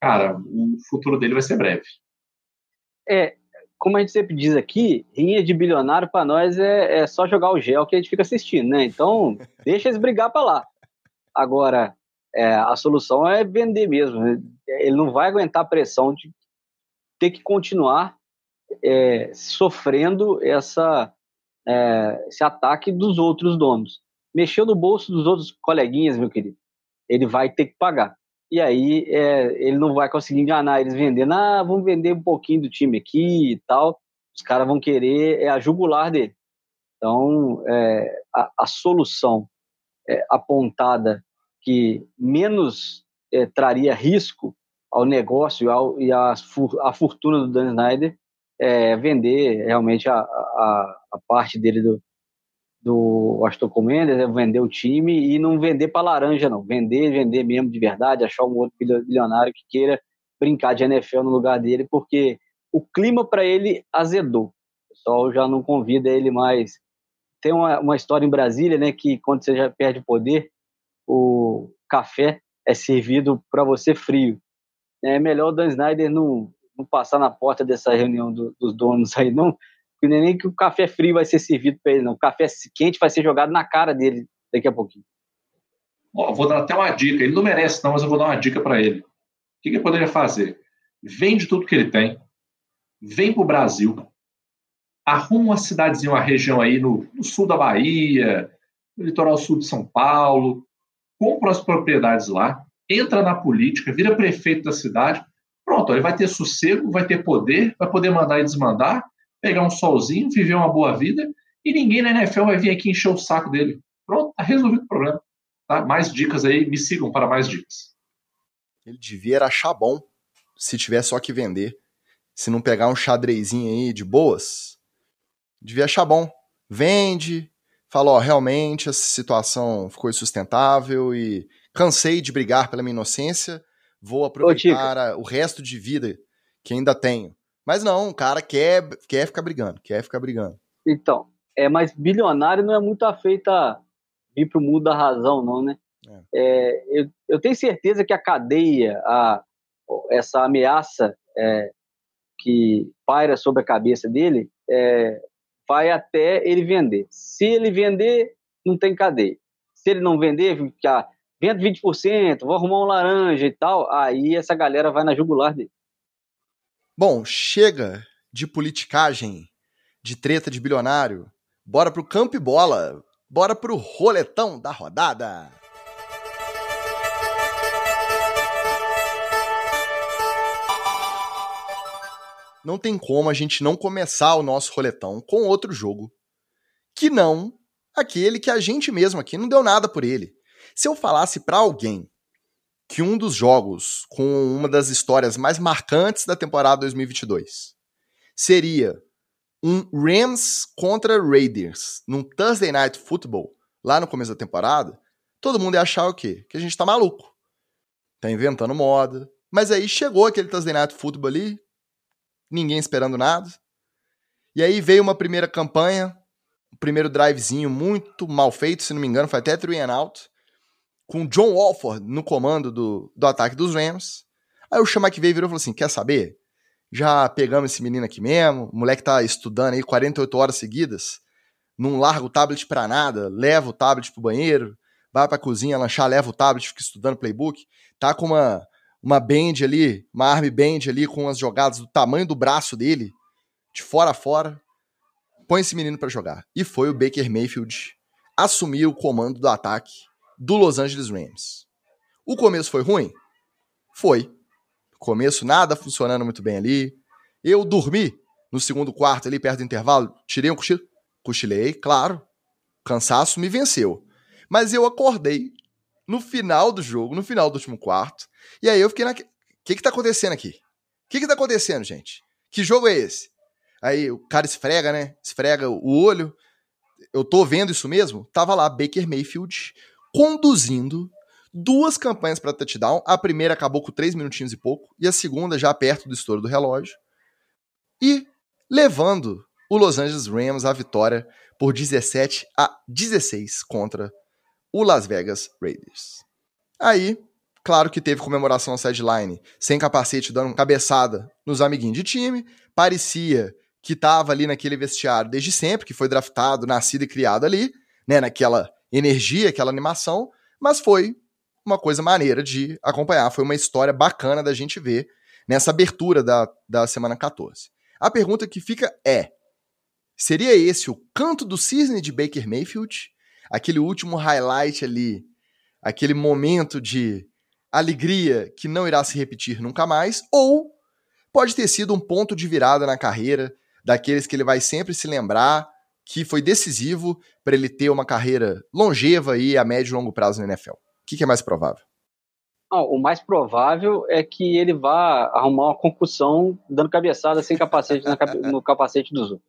cara, o futuro dele vai ser breve. É, como a gente sempre diz aqui, rinha de bilionário para nós é, é, só jogar o gel que a gente fica assistindo, né? Então, [LAUGHS] deixa eles brigar para lá. Agora, é, a solução é vender mesmo. Né? Ele não vai aguentar a pressão de ter que continuar é, sofrendo essa, é, esse ataque dos outros donos. Mexeu no bolso dos outros coleguinhas, meu querido. Ele vai ter que pagar. E aí é, ele não vai conseguir enganar eles vendendo. Ah, vamos vender um pouquinho do time aqui e tal. Os caras vão querer é a jugular dele. Então, é, a, a, solução é, apontada que menos é, traria risco ao negócio ao, e à a fortuna do Dan Snyder é vender realmente a, a, a parte dele do, do Aston Commanders, é vender o time e não vender para laranja, não. Vender, vender mesmo de verdade, achar um outro bilionário que queira brincar de NFL no lugar dele, porque o clima para ele azedou. O pessoal já não convida ele mais. Tem uma, uma história em Brasília, né, que quando você já perde poder, o café é servido para você frio. É melhor o Dan Snyder não, não passar na porta dessa reunião do, dos donos aí, não, porque nem que o café frio vai ser servido para ele, não. O café quente vai ser jogado na cara dele daqui a pouquinho. Vou dar até uma dica. Ele não merece, não, mas eu vou dar uma dica para ele. O que, que ele poderia fazer? Vende tudo que ele tem, vem para o Brasil, arruma uma cidadezinha, uma região aí no, no sul da Bahia, no litoral sul de São Paulo, compra as propriedades lá, entra na política, vira prefeito da cidade, ele vai ter sossego, vai ter poder, vai poder mandar e desmandar, pegar um solzinho, viver uma boa vida, e ninguém na NFL vai vir aqui encher o saco dele. Pronto, tá resolvido o problema. Tá? Mais dicas aí, me sigam para mais dicas. Ele devia achar bom se tiver só que vender. Se não pegar um xadrezinho aí de boas, devia achar bom. Vende, fala, ó, realmente essa situação ficou insustentável e cansei de brigar pela minha inocência, vou aproveitar Ô, o resto de vida que ainda tenho mas não, o cara quer, quer ficar brigando, quer ficar brigando. Então, é, mas bilionário não é muito afeito a vir pro mundo da razão, não, né? É. É, eu, eu, tenho certeza que a cadeia, a, essa ameaça é, que paira sobre a cabeça dele, é, vai até ele vender. Se ele vender, não tem cadeia. Se ele não vender, ficar vendo 20%, vou arrumar um laranja e tal, aí essa galera vai na jugular dele. Bom, chega de politicagem, de treta de bilionário. Bora pro campo e bola. Bora pro roletão da rodada. Não tem como a gente não começar o nosso roletão com outro jogo que não aquele que a gente mesmo aqui não deu nada por ele. Se eu falasse para alguém que um dos jogos com uma das histórias mais marcantes da temporada 2022 seria um Rams contra Raiders num Thursday Night Football lá no começo da temporada, todo mundo ia achar o quê? Que a gente tá maluco. Tá inventando moda. Mas aí chegou aquele Thursday Night Football ali, ninguém esperando nada. E aí veio uma primeira campanha primeiro drivezinho muito mal feito, se não me engano, foi até three and out, com John Walford no comando do, do ataque dos Rams. Aí o Chama que veio virou e falou assim: quer saber? Já pegamos esse menino aqui mesmo, o moleque tá estudando aí 48 horas seguidas, não larga o tablet pra nada, leva o tablet pro banheiro, vai pra cozinha lanchar, leva o tablet, fica estudando playbook, tá com uma, uma band ali, uma arm band ali com as jogadas do tamanho do braço dele, de fora a fora. Põe esse menino para jogar. E foi o Baker Mayfield assumir o comando do ataque do Los Angeles Rams. O começo foi ruim? Foi. Começo nada funcionando muito bem ali. Eu dormi no segundo quarto ali perto do intervalo, tirei um cochilo, cochilei, claro. Cansaço me venceu. Mas eu acordei no final do jogo, no final do último quarto. E aí eu fiquei na. O que que tá acontecendo aqui? O que que tá acontecendo, gente? Que jogo é esse? Aí o cara esfrega, né? Esfrega o olho. Eu tô vendo isso mesmo? Tava lá Baker Mayfield conduzindo duas campanhas para touchdown. A primeira acabou com três minutinhos e pouco, e a segunda já perto do estouro do relógio. E levando o Los Angeles Rams à vitória por 17 a 16 contra o Las Vegas Raiders. Aí, claro que teve comemoração na sideline, sem capacete, dando cabeçada nos amiguinhos de time. Parecia que estava ali naquele vestiário desde sempre, que foi draftado, nascido e criado ali, né, naquela energia, aquela animação, mas foi uma coisa maneira de acompanhar, foi uma história bacana da gente ver nessa abertura da, da semana 14. A pergunta que fica é: seria esse o canto do cisne de Baker Mayfield? aquele último highlight ali, aquele momento de alegria que não irá se repetir nunca mais, ou pode ter sido um ponto de virada na carreira, daqueles que ele vai sempre se lembrar que foi decisivo para ele ter uma carreira longeva e a médio e longo prazo na NFL. O que, que é mais provável? Não, o mais provável é que ele vá arrumar uma concussão dando cabeçada sem capacete no capacete dos outros.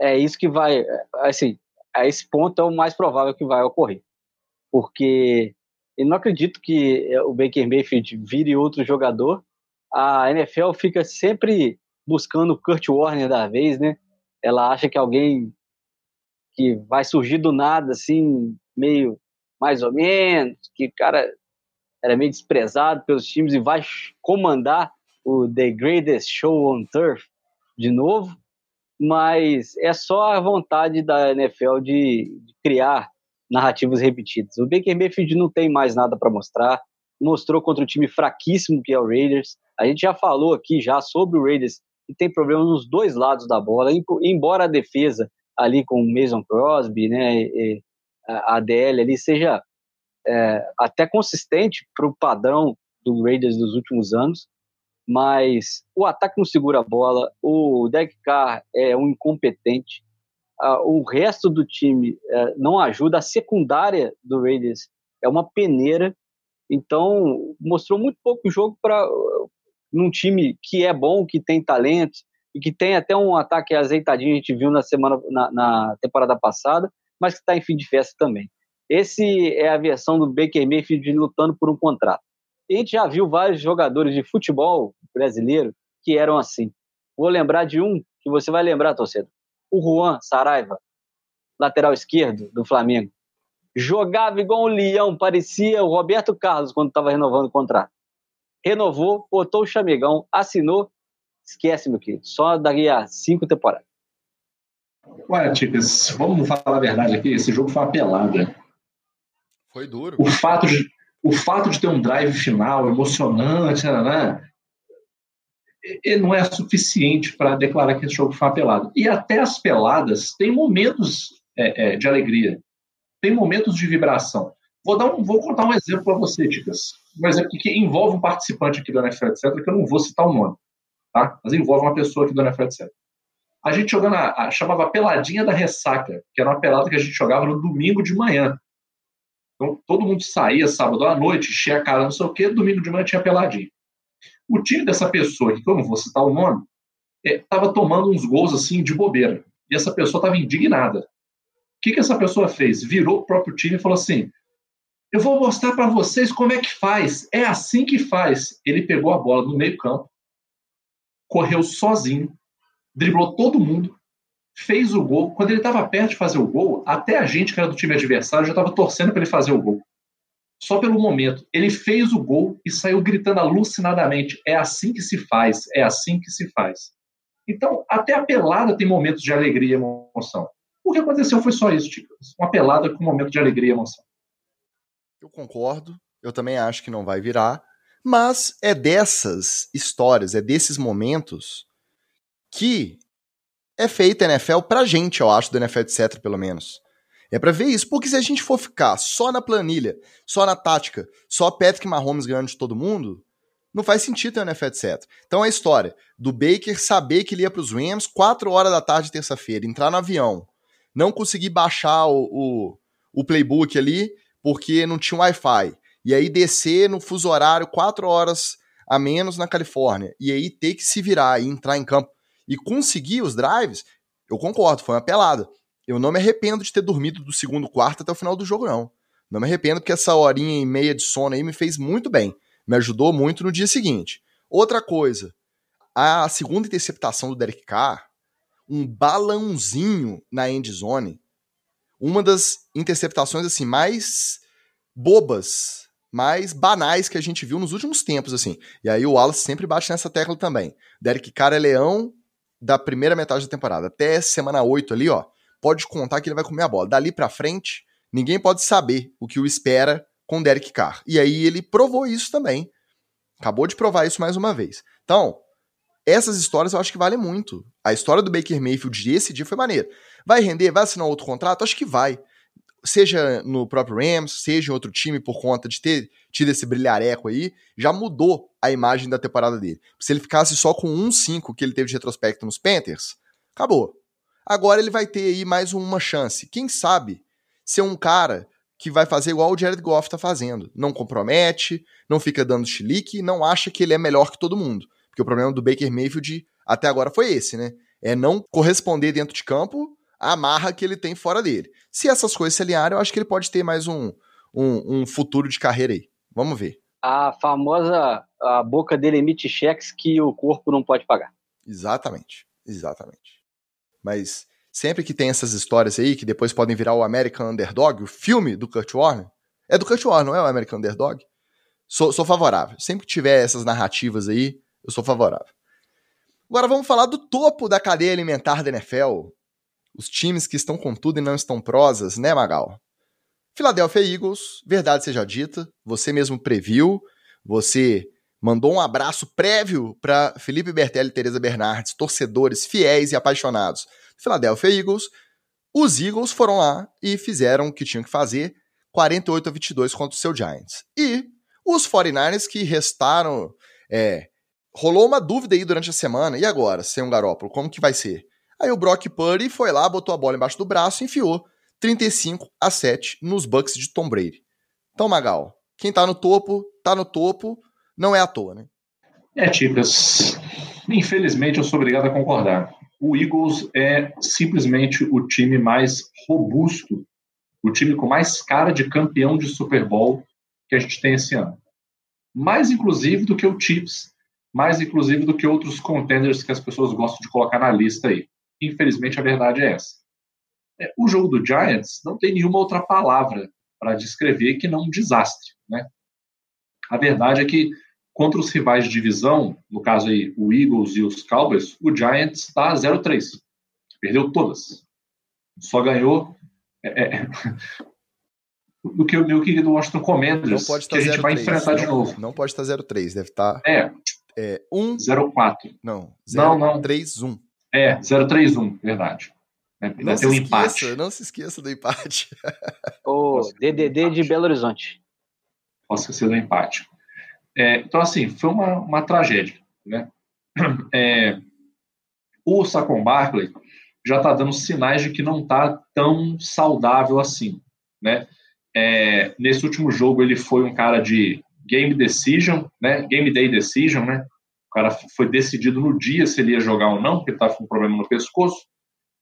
É isso que vai, assim, a esse ponto é o mais provável que vai ocorrer. Porque eu não acredito que o Baker Mayfield vire outro jogador. A NFL fica sempre buscando o Kurt Warner da vez, né? Ela acha que alguém que vai surgir do nada, assim, meio mais ou menos, que o cara era meio desprezado pelos times e vai comandar o The Greatest Show on Turf de novo mas é só a vontade da NFL de, de criar narrativas repetidas. O Baker Mayfield não tem mais nada para mostrar, mostrou contra um time fraquíssimo que é o Raiders. A gente já falou aqui já sobre o Raiders e tem problemas nos dois lados da bola, embora a defesa ali com o Mason Crosby, né, a DL ali seja é, até consistente para o padrão do Raiders dos últimos anos, mas o ataque não segura a bola, o Derek Carr é um incompetente, o resto do time é, não ajuda, a secundária do Raiders é uma peneira, então mostrou muito pouco jogo para num time que é bom, que tem talento e que tem até um ataque azeitadinho, a gente viu na semana na, na temporada passada, mas que está em fim de festa também. Esse é a versão do Baker Mayfield lutando por um contrato. A gente já viu vários jogadores de futebol brasileiro que eram assim. Vou lembrar de um que você vai lembrar, torcedor. O Juan Saraiva, lateral esquerdo do Flamengo. Jogava igual um leão, parecia o Roberto Carlos quando estava renovando o contrato. Renovou, botou o chamegão, assinou. Esquece, meu querido. Só daqui a cinco temporadas. Ué, Ticas, vamos falar a verdade aqui. Esse jogo foi uma pelada. Foi duro. O fato de, o fato de ter um drive final emocionante, né, ele não é suficiente para declarar que esse jogo foi uma pelada. E até as peladas têm momentos é, é, de alegria, tem momentos de vibração. Vou, dar um, vou contar um exemplo para você, Ticas. Um exemplo que envolve um participante aqui do NFL, etc., que eu não vou citar o nome, tá? mas envolve uma pessoa aqui do NFL, etc. A gente jogando, a, a, chamava Peladinha da Ressaca, que era uma pelada que a gente jogava no domingo de manhã. Então, todo mundo saía sábado à noite, enchia a cara, não sei o quê, domingo de manhã tinha peladinho. O time dessa pessoa, que eu não vou citar o nome, estava é, tomando uns gols assim de bobeira. E essa pessoa estava indignada. O que, que essa pessoa fez? Virou o próprio time e falou assim: Eu vou mostrar para vocês como é que faz. É assim que faz. Ele pegou a bola no meio-campo, correu sozinho, driblou todo mundo, fez o gol. Quando ele estava perto de fazer o gol, até a gente que era do time adversário já estava torcendo para ele fazer o gol. Só pelo momento. Ele fez o gol e saiu gritando alucinadamente. É assim que se faz, é assim que se faz. Então, até a pelada tem momentos de alegria e emoção. O que aconteceu foi só isso, tipo, uma pelada com um momento de alegria e emoção. Eu concordo, eu também acho que não vai virar, mas é dessas histórias, é desses momentos que é feita a NFL pra gente, eu acho, do NFL etc, pelo menos. É para ver isso, porque se a gente for ficar só na planilha, só na tática, só Patrick Mahomes ganhando de todo mundo, não faz sentido ter o NFL etc. Então a história do Baker saber que ele ia pros Rams 4 horas da tarde terça-feira, entrar no avião, não conseguir baixar o, o, o playbook ali porque não tinha Wi-Fi, e aí descer no fuso horário 4 horas a menos na Califórnia, e aí ter que se virar e entrar em campo e conseguir os drives, eu concordo, foi uma pelada. Eu não me arrependo de ter dormido do segundo quarto até o final do jogo, não. Não me arrependo porque essa horinha e meia de sono aí me fez muito bem. Me ajudou muito no dia seguinte. Outra coisa, a segunda interceptação do Derek Carr, um balãozinho na end zone, uma das interceptações assim mais bobas, mais banais que a gente viu nos últimos tempos assim. E aí o Wallace sempre bate nessa tecla também. Derek Carr é leão da primeira metade da temporada até semana 8 ali, ó, pode contar que ele vai comer a bola. Dali para frente, ninguém pode saber o que o espera com Derek Carr. E aí ele provou isso também. Acabou de provar isso mais uma vez. Então, essas histórias eu acho que valem muito. A história do Baker Mayfield esse dia foi maneira. Vai render? Vai assinar outro contrato? Acho que vai. Seja no próprio Rams, seja em outro time, por conta de ter tido esse brilhareco aí, já mudou a imagem da temporada dele. Se ele ficasse só com 1-5 que ele teve de retrospecto nos Panthers, acabou. Agora ele vai ter aí mais uma chance. Quem sabe ser um cara que vai fazer igual o Jared Goff tá fazendo. Não compromete, não fica dando chilique, não acha que ele é melhor que todo mundo. Porque o problema do Baker Mayfield até agora foi esse, né? É não corresponder dentro de campo à marra que ele tem fora dele. Se essas coisas se alinharem, eu acho que ele pode ter mais um, um, um futuro de carreira aí. Vamos ver. A famosa a boca dele emite cheques que o corpo não pode pagar. Exatamente, exatamente. Mas sempre que tem essas histórias aí, que depois podem virar o American Underdog, o filme do Kurt Warner. É do Kurt Warner, não é o American Underdog? Sou, sou favorável. Sempre que tiver essas narrativas aí, eu sou favorável. Agora vamos falar do topo da cadeia alimentar da NFL. Os times que estão com tudo e não estão prosas, né, Magal? Philadelphia Eagles, verdade seja dita, você mesmo previu, você mandou um abraço prévio para Felipe Bertelli e Teresa Bernardes, torcedores fiéis e apaixonados Philadelphia Eagles. Os Eagles foram lá e fizeram o que tinham que fazer, 48 a 22 contra o seu Giants. E os 49ers que restaram, é, rolou uma dúvida aí durante a semana, e agora, sem um Garópolo, como que vai ser? Aí o Brock Purdy foi lá, botou a bola embaixo do braço e enfiou 35 a 7 nos Bucks de Tom Brady. Então, Magal, quem tá no topo, tá no topo, não é à toa, né? É, Ticas. Infelizmente eu sou obrigado a concordar o Eagles é simplesmente o time mais robusto, o time com mais cara de campeão de Super Bowl que a gente tem esse ano. Mais inclusive do que o Chiefs, mais inclusive do que outros contenders que as pessoas gostam de colocar na lista aí. Infelizmente a verdade é essa. É, o jogo do Giants não tem nenhuma outra palavra para descrever que não um desastre, né? A verdade é que Contra os rivais de divisão, no caso aí o Eagles e os Cowboys, o Giants está 0-3. Perdeu todas. Só ganhou é, é, [LAUGHS] do que o meu querido Washington Commanders, que a gente vai enfrentar de novo. Não pode estar 0-3, deve estar. É. É 1. 0-4. Não, 0, não, não. 3-1. É, 0-3-1. Verdade. É, não tem um esqueça, empate. Não se esqueça do empate. O DDD de Belo Horizonte. Posso esquecer do empate. É, então, assim, foi uma, uma tragédia. Né? É, o Saquon Barkley já está dando sinais de que não está tão saudável assim. Né? É, nesse último jogo, ele foi um cara de game decision, né? game day decision. Né? O cara foi decidido no dia se ele ia jogar ou não, porque estava com um problema no pescoço.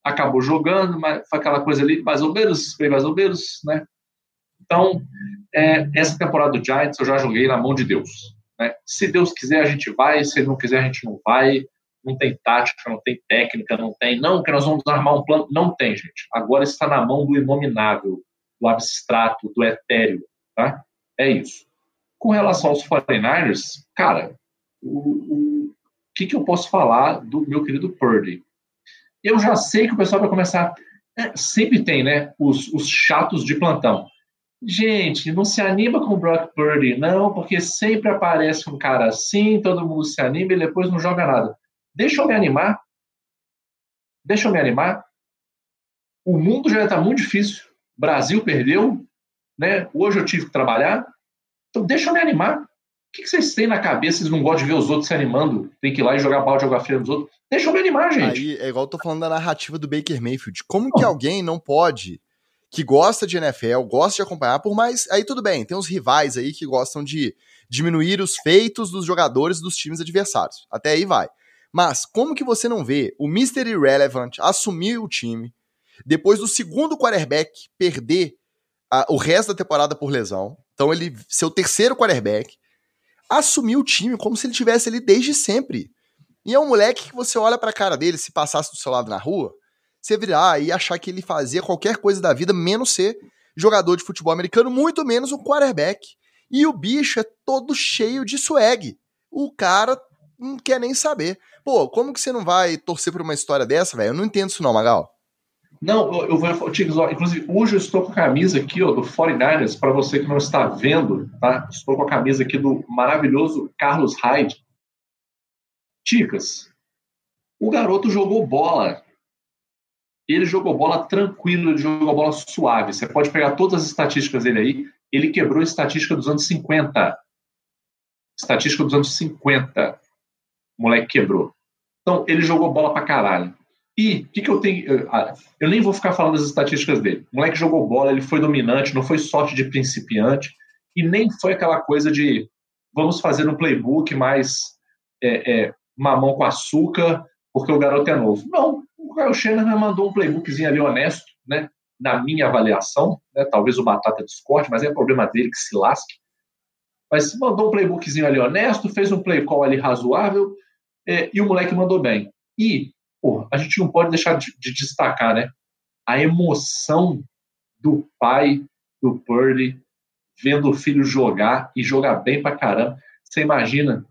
Acabou jogando, mas foi aquela coisa ali, mais ou menos, mais ou menos, né? Então, é, essa temporada do Giants eu já joguei na mão de Deus. Né? Se Deus quiser, a gente vai, se Ele não quiser, a gente não vai. não tem tática, não tem técnica, não tem, não, que nós vamos armar um plano. Não tem, gente. Agora está na mão do inominável, do abstrato, do etéreo, tá? É isso. Com relação aos 49ers, cara, o, o que, que eu posso falar do meu querido Purdy? Eu já sei que o pessoal vai começar. É, sempre tem, né? Os, os chatos de plantão. Gente, não se anima com o Brock Purdy, não, porque sempre aparece um cara assim, todo mundo se anima e depois não joga nada. Deixa eu me animar. Deixa eu me animar. O mundo já está muito difícil. Brasil perdeu, né? Hoje eu tive que trabalhar. Então deixa eu me animar. O que vocês têm na cabeça? Vocês não gostam de ver os outros se animando? Tem que ir lá e jogar balde, jogar frio nos outros? Deixa eu me animar, gente. Aí é igual eu tô falando da narrativa do Baker Mayfield. Como que alguém não pode, que gosta de NFL, gosta de acompanhar, por mais. Aí tudo bem, tem uns rivais aí que gostam de diminuir os feitos dos jogadores dos times adversários. Até aí vai. Mas como que você não vê o Mr. Irrelevant assumir o time, depois do segundo quarterback perder a, o resto da temporada por lesão, então ele, seu terceiro quarterback, assumir o time como se ele tivesse ali desde sempre. E é um moleque que você olha pra cara dele, se passasse do seu lado na rua, você virar e achar que ele fazia qualquer coisa da vida, menos ser jogador de futebol americano, muito menos um quarterback. E o bicho é todo cheio de swag. O cara não quer nem saber. Pô, como que você não vai torcer por uma história dessa, velho? Eu não entendo isso não, Magal. Não, eu vou, Tigres, inclusive, hoje eu estou com a camisa aqui, ó, do 49ers, para você que não está vendo, tá? Estou com a camisa aqui do maravilhoso Carlos Hyde. Ticas, o garoto jogou bola. Ele jogou bola tranquilo, ele jogou bola suave. Você pode pegar todas as estatísticas dele aí. Ele quebrou a estatística dos anos 50. Estatística dos anos 50 o moleque quebrou. Então, ele jogou bola pra caralho. E o que, que eu tenho. Eu nem vou ficar falando das estatísticas dele. O moleque jogou bola, ele foi dominante, não foi sorte de principiante, e nem foi aquela coisa de vamos fazer um playbook mais é, é, mamão com açúcar, porque o garoto é novo. Não, o Kyle Shanahan mandou um playbookzinho ali honesto, né? Na minha avaliação, né? talvez o Batata discorde, mas é problema dele que se lasque. Mas mandou um playbookzinho ali honesto, fez um play call ali razoável, é, e o moleque mandou bem. E, pô, a gente não pode deixar de, de destacar, né? A emoção do pai do Purdy vendo o filho jogar e jogar bem pra caramba. Você imagina,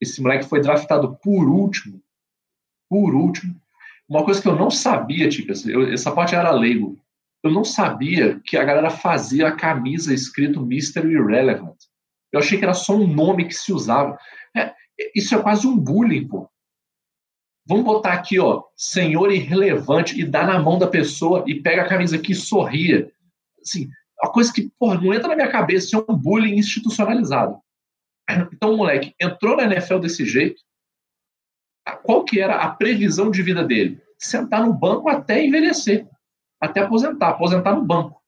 esse moleque foi draftado por último, por último. Uma coisa que eu não sabia, Ticas, essa parte era leigo. Eu não sabia que a galera fazia a camisa escrito Mr. Irrelevant. Eu achei que era só um nome que se usava. É, isso é quase um bullying, pô. Vamos botar aqui, ó, senhor irrelevante e dá na mão da pessoa e pega a camisa aqui e sorria. Assim, uma coisa que, porra, não entra na minha cabeça, isso é um bullying institucionalizado. Então o moleque entrou na NFL desse jeito. Qual que era a previsão de vida dele? Sentar no banco até envelhecer, até aposentar, aposentar no banco,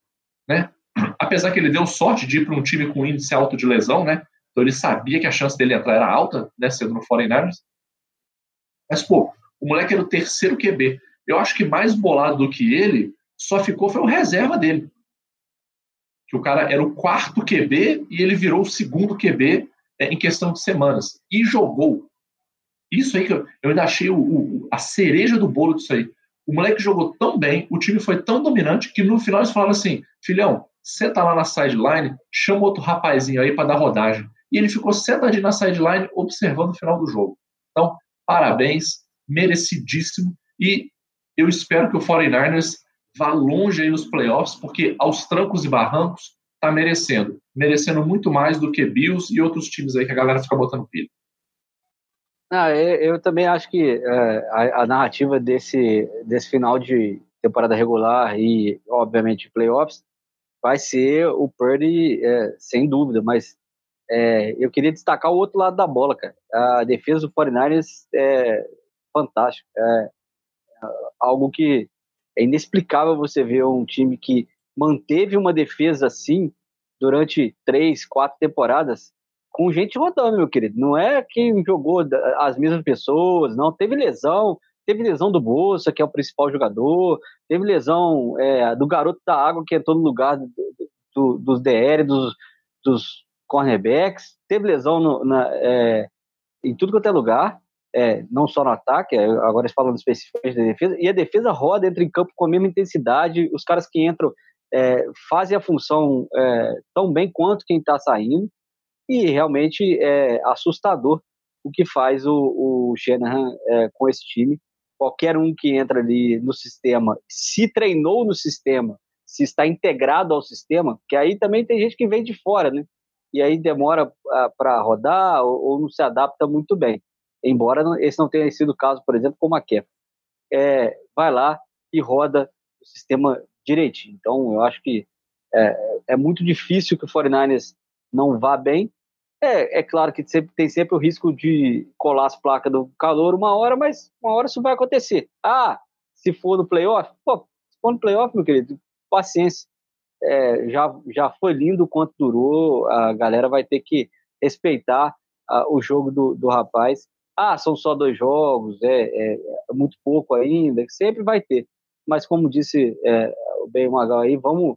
né? Apesar que ele deu sorte de ir para um time com índice alto de lesão, né? Então ele sabia que a chance dele entrar era alta, né, sendo no 49ers. Mas, pô, o moleque era o terceiro QB. Eu acho que mais bolado do que ele, só ficou foi o reserva dele. Que o cara era o quarto QB e ele virou o segundo QB é, em questão de semanas. E jogou. Isso aí que eu, eu ainda achei o, o, a cereja do bolo disso aí. O moleque jogou tão bem, o time foi tão dominante que no final eles falaram assim: filhão, você tá lá na sideline, chama outro rapazinho aí para dar rodagem e ele ficou sentadinho na sideline observando o final do jogo. Então, parabéns, merecidíssimo, e eu espero que o 49ers vá longe aí nos playoffs, porque aos trancos e barrancos está merecendo, merecendo muito mais do que Bills e outros times aí que a galera fica botando pilha. Ah, eu também acho que é, a, a, narrativa desse, desse final de temporada regular e, obviamente, playoffs vai ser o Purdy, é, sem dúvida, mas é, eu queria destacar o outro lado da bola, cara. A defesa do 49ers é fantástica. É, é algo que é inexplicável você ver um time que manteve uma defesa assim durante três, quatro temporadas com gente rodando, meu querido. Não é que jogou as mesmas pessoas, não. Teve lesão, teve lesão do Bolsa, que é o principal jogador, teve lesão é, do garoto da água, que entrou no lugar do, do, dos DR, dos, dos cornerbacks, teve lesão no, na, é, em tudo quanto é lugar. é, não só no ataque, é, agora falando especificamente da defesa, e a defesa roda, entra em campo com a mesma intensidade, os caras que entram é, fazem a função é, tão bem quanto quem está saindo, e realmente é assustador o que faz o, o Shanahan é, com esse time. Qualquer um que entra ali no sistema, se treinou no sistema, se está integrado ao sistema, que aí também tem gente que vem de fora, né? E aí demora para rodar ou, ou, não se adapta muito bem. Embora esse não tenha sido o caso, por exemplo, como a Kef. É, vai lá e roda o sistema direitinho. Então, eu acho que é, é muito difícil que o 49ers não vá bem. É, é claro que sempre, tem sempre o risco de colar as placas do calor uma hora, mas uma hora isso vai acontecer. Ah, se for no playoff, pô, se for no playoff, meu querido, paciência. É, já, já foi lindo quanto durou, a galera vai ter que respeitar uh, o jogo do, do rapaz. Ah, são só dois jogos, é, é, é muito pouco ainda, sempre vai ter. Mas como disse é, o Ben Magal aí, vamos,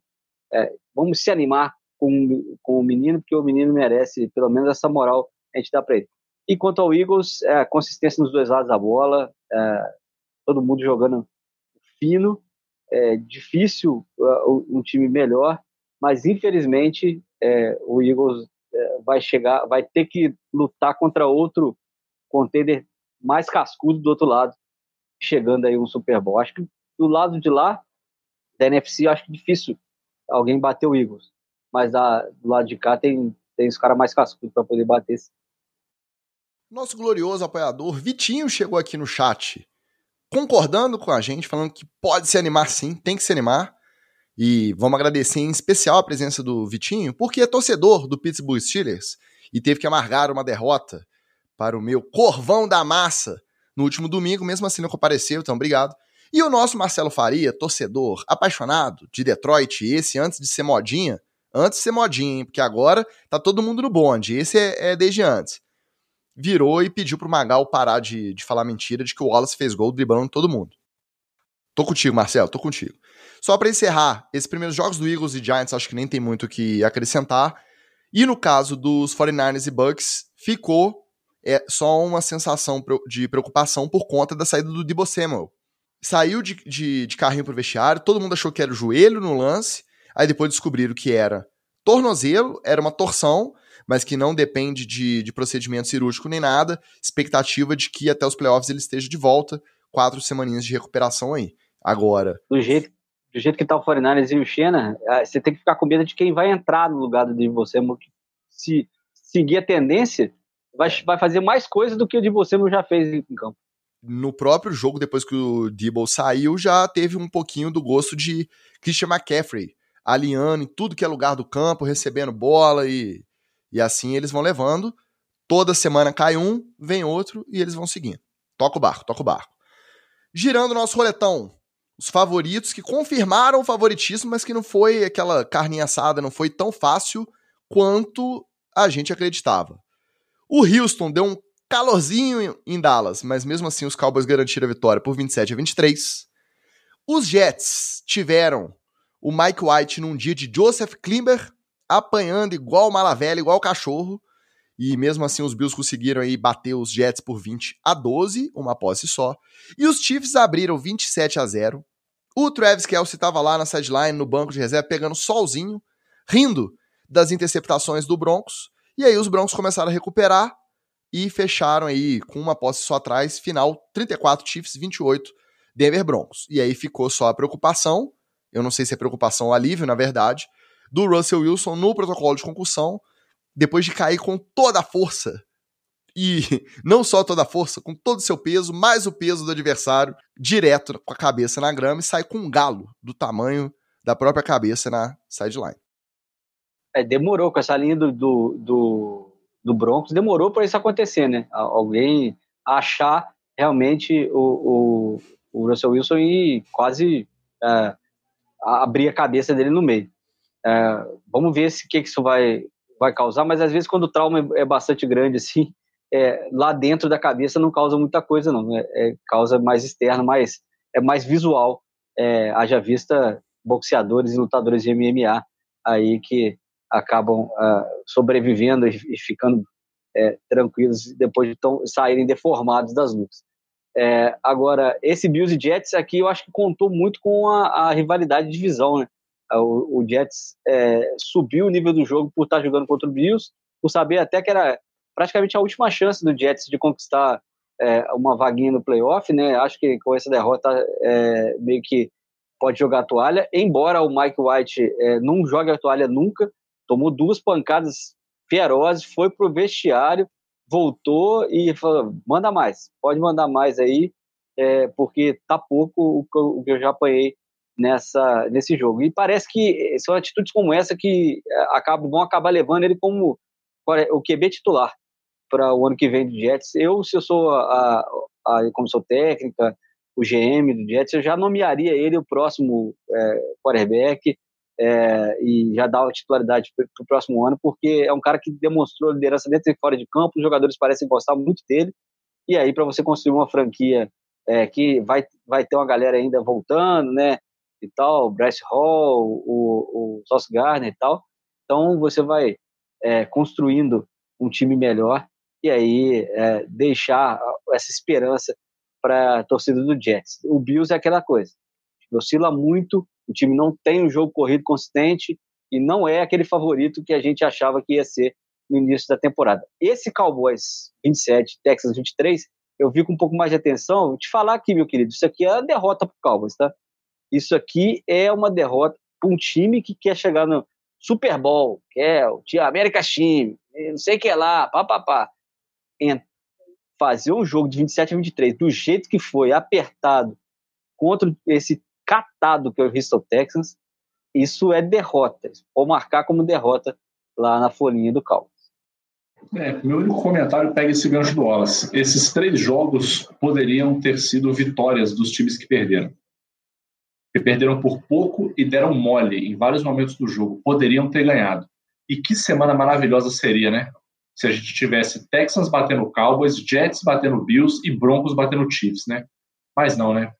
é, vamos se animar com, com o menino, porque o menino merece pelo menos essa moral a gente dá para ele. E quanto ao Eagles, é, consistência nos dois lados da bola, é, todo mundo jogando fino, é difícil uh, um time melhor, mas infelizmente é, o Eagles é, vai chegar, vai ter que lutar contra outro contender mais cascudo do outro lado, chegando aí um Super Bowl. Acho que do lado de lá, da NFC, acho que difícil alguém bater o Eagles mas do lado de cá tem, tem os caras mais cascudos para poder bater. Nosso glorioso apoiador Vitinho chegou aqui no chat concordando com a gente, falando que pode se animar sim, tem que se animar. E vamos agradecer em especial a presença do Vitinho, porque é torcedor do Pittsburgh Steelers e teve que amargar uma derrota para o meu Corvão da Massa no último domingo, mesmo assim não compareceu, então obrigado. E o nosso Marcelo Faria, torcedor apaixonado de Detroit, esse antes de ser modinha, Antes de ser modinha? Porque agora tá todo mundo no bonde. Esse é, é desde antes. Virou e pediu pro Magal parar de, de falar mentira de que o Wallace fez gol driblando todo mundo. Tô contigo, Marcelo, tô contigo. Só para encerrar, esses primeiros jogos do Eagles e Giants acho que nem tem muito o que acrescentar. E no caso dos 49ers e Bucks, ficou é, só uma sensação de preocupação por conta da saída do Debo Samuel. Saiu de, de, de carrinho pro vestiário, todo mundo achou que era o joelho no lance, Aí depois descobriram que era tornozelo, era uma torção, mas que não depende de, de procedimento cirúrgico nem nada. Expectativa de que até os playoffs ele esteja de volta, quatro semaninhas de recuperação aí. Agora. Do jeito, do jeito que tá o Foreigners e o Xena, você tem que ficar com medo de quem vai entrar no lugar do de você. Se seguir a tendência, vai, vai fazer mais coisa do que o de você já fez em campo. No próprio jogo, depois que o Debo saiu, já teve um pouquinho do gosto de Christian McCaffrey alinhando em tudo que é lugar do campo, recebendo bola e, e assim eles vão levando. Toda semana cai um, vem outro e eles vão seguindo. Toca o barco, toca o barco. Girando o nosso roletão, os favoritos que confirmaram o favoritismo, mas que não foi aquela carninha assada, não foi tão fácil quanto a gente acreditava. O Houston deu um calorzinho em Dallas, mas mesmo assim os Cowboys garantiram a vitória por 27 a 23. Os Jets tiveram o Mike White num dia de Joseph Klimber apanhando igual Malavela, igual cachorro. E mesmo assim os Bills conseguiram aí bater os Jets por 20 a 12, uma posse só. E os Chiefs abriram 27 a 0. O Travis Kelsey estava lá na sideline, no banco de reserva, pegando solzinho, rindo das interceptações do Broncos. E aí os Broncos começaram a recuperar e fecharam aí com uma posse só atrás, final 34 Chiefs, 28 Denver Broncos. E aí ficou só a preocupação eu não sei se é preocupação ou alívio, na verdade, do Russell Wilson no protocolo de concussão, depois de cair com toda a força. E [LAUGHS] não só toda a força, com todo o seu peso, mais o peso do adversário, direto com a cabeça na grama e sai com um galo do tamanho da própria cabeça na sideline. É, demorou com essa linha do, do, do, do Broncos, demorou para isso acontecer, né? Alguém achar realmente o, o, o Russell Wilson e quase é, abrir a cabeça dele no meio. É, vamos ver o que, que isso vai, vai causar, mas às vezes quando o trauma é, bastante grande assim, é, lá dentro da cabeça não causa muita coisa não, é, é causa mais externo, mais, é mais visual, é, haja vista boxeadores e lutadores de MMA aí que acabam uh, sobrevivendo e, e ficando é, tranquilos depois de tão, saírem deformados das lutas. É, agora, esse Bills e Jets aqui eu acho que contou muito com a, a rivalidade de divisão, né? O, o Jets é, subiu o nível do jogo por estar jogando contra o Bills, por saber até que era praticamente a última chance do Jets de conquistar é, uma vaguinha no playoff, né? Acho que com essa derrota é, meio que pode jogar a toalha, embora o Mike White é, não jogue a toalha nunca, tomou duas pancadas ferozes, foi pro vestiário, voltou e falou: manda mais, pode mandar mais aí, é, porque tá pouco o que eu já apanhei nessa, nesse jogo. E parece que são atitudes como essa que é, acabam, vão acabar levando ele como o QB titular para o ano que vem do Jets. Eu, se eu sou a, a, a como sou técnica, o GM do Jets, eu já nomearia ele o próximo é, quarterback é, e já dá a titularidade para o próximo ano, porque é um cara que demonstrou liderança dentro e fora de campo, os jogadores parecem gostar muito dele, e aí para você construir uma franquia é, que vai, vai ter uma galera ainda voltando, né, e tal, o Bryce Hall, o, o Sauce Gardner e tal, então você vai é, construindo um time melhor e aí é, deixar essa esperança para a torcida do Jets. O Bills é aquela coisa, oscila muito, o time não tem um jogo corrido consistente e não é aquele favorito que a gente achava que ia ser no início da temporada. Esse Cowboys 27, Texas 23, eu vi com um pouco mais de atenção. Vou te falar aqui, meu querido, isso aqui é a derrota para o Cowboys, tá? Isso aqui é uma derrota para um time que quer chegar no Super Bowl, quer o América Time, não sei o que lá, papapá fazer um jogo de 27 a 23 do jeito que foi, apertado, contra esse catado que é o Houston Texans, isso é derrota. Ou marcar como derrota lá na folhinha do Cal. É, meu único comentário pega esse gancho do Wallace. Esses três jogos poderiam ter sido vitórias dos times que perderam. Que perderam por pouco e deram mole em vários momentos do jogo. Poderiam ter ganhado. E que semana maravilhosa seria, né? se a gente tivesse Texans batendo Cowboys, Jets batendo Bills e Broncos batendo Chiefs, né? Mas não, né?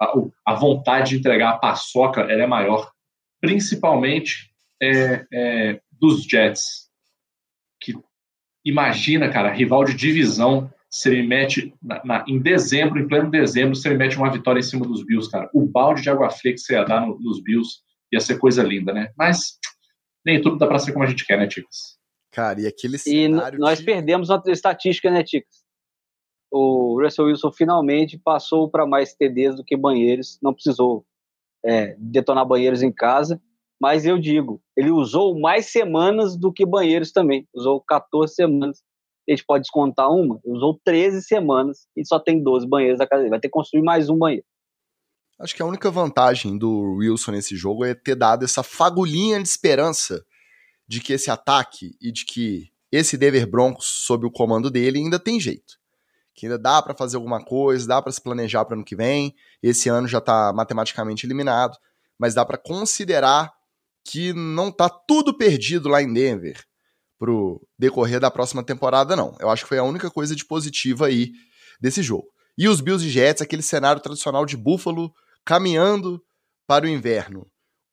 A, a vontade de entregar a paçoca ela é maior, principalmente é, é, dos Jets. Que imagina, cara, rival de divisão, se ele mete na, na, em dezembro, em pleno dezembro, se ele mete uma vitória em cima dos Bills, cara. O balde de água fria que você ia dar no, nos Bills ia ser coisa linda, né? Mas nem tudo dá para ser como a gente quer, né, Ticas? Cara, e aquele cenário. E nós de... perdemos a estatística, né, Ticas? O Russell Wilson finalmente passou para mais TDs do que banheiros, não precisou é, detonar banheiros em casa, mas eu digo, ele usou mais semanas do que banheiros também, usou 14 semanas. A gente pode descontar uma, usou 13 semanas e só tem 12 banheiros a casa vai ter que construir mais um banheiro. Acho que a única vantagem do Wilson nesse jogo é ter dado essa fagulhinha de esperança de que esse ataque e de que esse Denver Broncos, sob o comando dele, ainda tem jeito. Que ainda dá para fazer alguma coisa, dá para se planejar para ano que vem. Esse ano já está matematicamente eliminado, mas dá para considerar que não tá tudo perdido lá em Denver pro decorrer da próxima temporada, não. Eu acho que foi a única coisa de positiva aí desse jogo. E os Bills e Jets, aquele cenário tradicional de Buffalo caminhando para o inverno.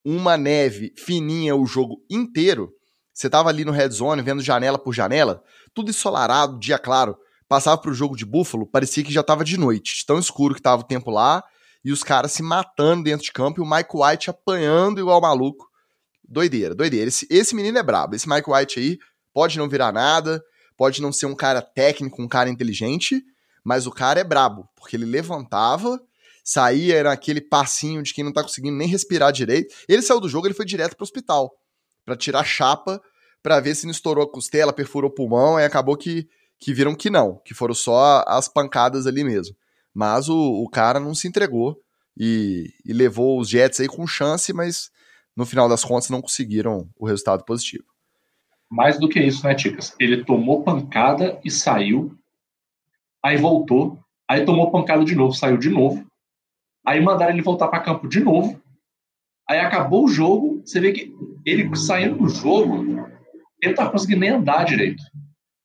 Uma neve fininha o jogo inteiro você tava ali no red zone, vendo janela por janela, tudo ensolarado, dia claro. Passava pro jogo de Buffalo, parecia que já tava de noite, tão escuro que tava o tempo lá, e os caras se matando dentro de campo e o Mike White apanhando igual maluco. Doideira, doideira. Esse, esse menino é brabo. Esse Mike White aí pode não virar nada, pode não ser um cara técnico, um cara inteligente, mas o cara é brabo, porque ele levantava, saía naquele passinho de quem não tá conseguindo nem respirar direito. Ele saiu do jogo, ele foi direto pro hospital para tirar chapa para ver se não estourou a costela, perfurou o pulmão, e acabou que, que viram que não, que foram só as pancadas ali mesmo. Mas o, o cara não se entregou e, e levou os Jets aí com chance, mas no final das contas não conseguiram o resultado positivo. Mais do que isso, né, Ticas? Ele tomou pancada e saiu, aí voltou, aí tomou pancada de novo, saiu de novo, aí mandaram ele voltar para campo de novo, aí acabou o jogo, você vê que ele saindo do jogo, ele tava conseguindo nem andar direito.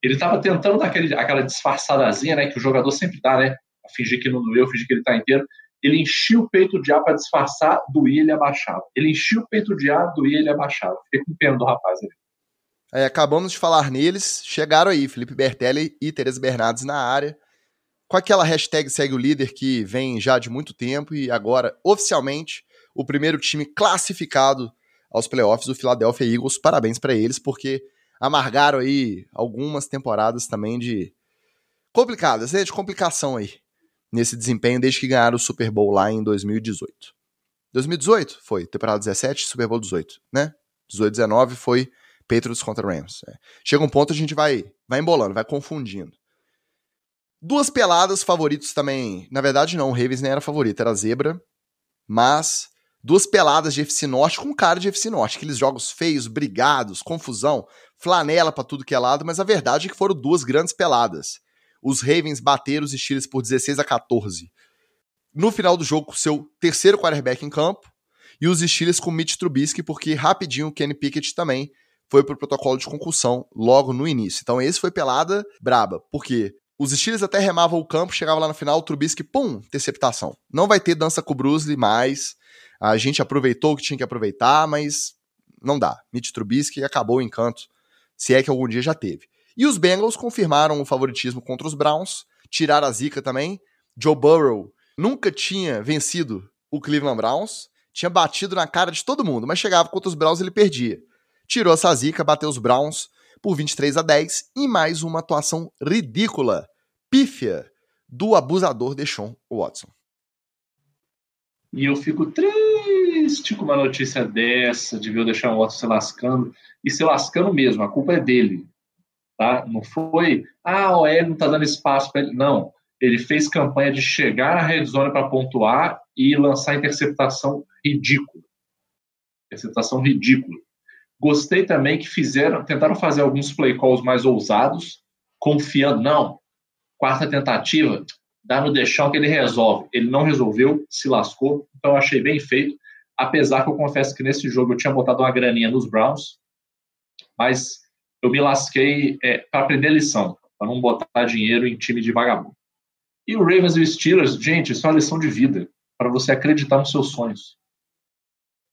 Ele estava tentando dar aquele, aquela disfarçadazinha, né, que o jogador sempre dá, né, fingir que não doeu, fingir que ele tá inteiro. Ele enchia o peito de ar para disfarçar, doía, ele abaixava. Ele enchia o peito de ar, doía, ele abaixava. Fiquei com pena do rapaz ali. É, acabamos de falar neles, chegaram aí Felipe Bertelli e Tereza Bernardes na área, com aquela hashtag segue o líder que vem já de muito tempo e agora, oficialmente, o primeiro time classificado aos playoffs, o Philadelphia Eagles. Parabéns para eles, porque amargaram aí algumas temporadas também de complicadas, né, de complicação aí nesse desempenho desde que ganharam o Super Bowl lá em 2018. 2018 foi temporada 17, Super Bowl 18, né? 18, 19 foi Patriots contra Rams. É. Chega um ponto a gente vai, vai embolando, vai confundindo. Duas peladas favoritos também. Na verdade, não, o Ravens nem era favorito, era zebra. Mas duas peladas de FC Norte com cara de FC Norte. Aqueles jogos feios, brigados, confusão, flanela para tudo que é lado, mas a verdade é que foram duas grandes peladas. Os Ravens bateram os Steelers por 16 a 14. No final do jogo, com seu terceiro quarterback em campo, e os Steelers com Mitch Trubisky, porque rapidinho o Kenny Pickett também foi pro protocolo de concussão logo no início. Então esse foi pelada braba, porque os Steelers até remavam o campo, chegava lá no final, o Trubisky, pum, interceptação. Não vai ter dança com o Bruce mais. A gente aproveitou o que tinha que aproveitar, mas não dá. Mitch Trubisky acabou o encanto, se é que algum dia já teve. E os Bengals confirmaram o favoritismo contra os Browns, tiraram a zica também. Joe Burrow nunca tinha vencido o Cleveland Browns, tinha batido na cara de todo mundo, mas chegava contra os Browns ele perdia tirou essa zica, bateu os Browns por 23 a 10 e mais uma atuação ridícula, pífia, do abusador Deshaun Watson. E eu fico triste com uma notícia dessa, de ver o Deshaun Watson se lascando, e se lascando mesmo, a culpa é dele. Tá? Não foi, ah, o OL não tá dando espaço para ele. Não, ele fez campanha de chegar na red zone para pontuar e lançar interceptação ridícula. Interceptação ridícula. Gostei também que fizeram, tentaram fazer alguns play calls mais ousados, confiando, não, quarta tentativa, dá no deixão que ele resolve. Ele não resolveu, se lascou, então achei bem feito. Apesar que eu confesso que nesse jogo eu tinha botado uma graninha nos Browns, mas eu me lasquei é, para aprender lição, para não botar dinheiro em time de vagabundo. E o Ravens e o Steelers, gente, isso é uma lição de vida, para você acreditar nos seus sonhos.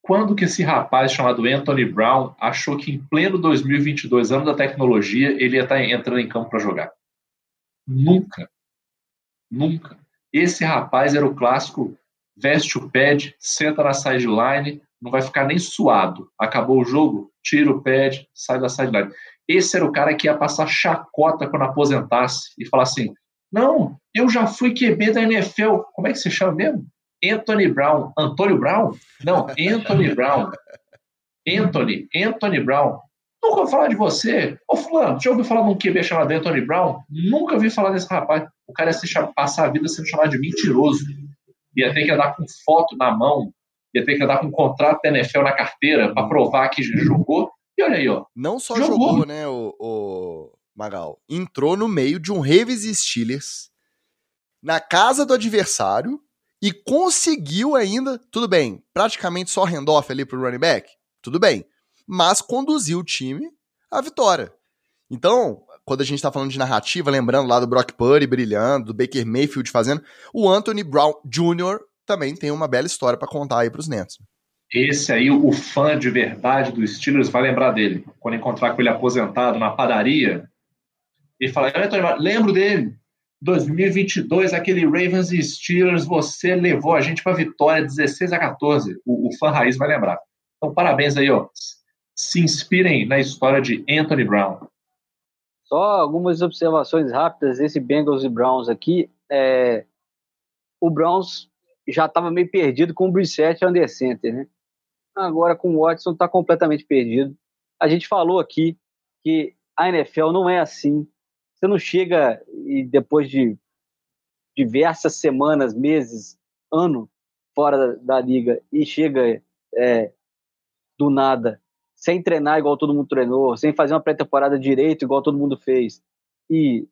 Quando que esse rapaz chamado Anthony Brown achou que em pleno 2022, ano da tecnologia, ele ia estar tá entrando em campo para jogar? Nunca. Nunca. Esse rapaz era o clássico veste o pad, senta na sideline, não vai ficar nem suado. Acabou o jogo, tira o pad, sai da sideline. Esse era o cara que ia passar chacota quando aposentasse e falar assim: não, eu já fui QB da NFL. Como é que se chama mesmo? Anthony Brown. Antônio Brown? Não, Anthony Brown. Anthony, Anthony Brown. Nunca ouvi falar de você. Ô, Fulano, já ouviu falar de um QB chamado Anthony Brown? Nunca ouvi falar desse rapaz. O cara ia se chamar, passar a vida sendo chamado de mentiroso. Ia ter que andar com foto na mão. Ia ter que andar com um contrato da NFL na carteira para provar que jogou. E olha aí, ó. Não só jogou, jogou né, o, o, Magal? Entrou no meio de um Ravens Steelers na casa do adversário e conseguiu ainda, tudo bem, praticamente só handoff ali pro running back, tudo bem, mas conduziu o time à vitória. Então, quando a gente tá falando de narrativa, lembrando lá do Brock Purdy brilhando, do Baker Mayfield fazendo, o Anthony Brown Jr. também tem uma bela história para contar aí pros Nets. Esse aí, o fã de verdade do Steelers vai lembrar dele. Quando encontrar com ele aposentado na padaria, e falar, Anthony, lembro dele. 2022, aquele Ravens e Steelers, você levou a gente para a vitória 16 a 14. O, o fã raiz vai lembrar. Então, parabéns aí, ó. Se inspirem na história de Anthony Brown. Só algumas observações rápidas desse Bengals e Browns aqui. É... O Browns já estava meio perdido com o Brissett e o Under Center, né? Agora com o Watson está completamente perdido. A gente falou aqui que a NFL não é assim você não chega e depois de diversas semanas, meses, ano fora da, da liga e chega é, do nada, sem treinar igual todo mundo treinou, sem fazer uma pré-temporada direito igual todo mundo fez e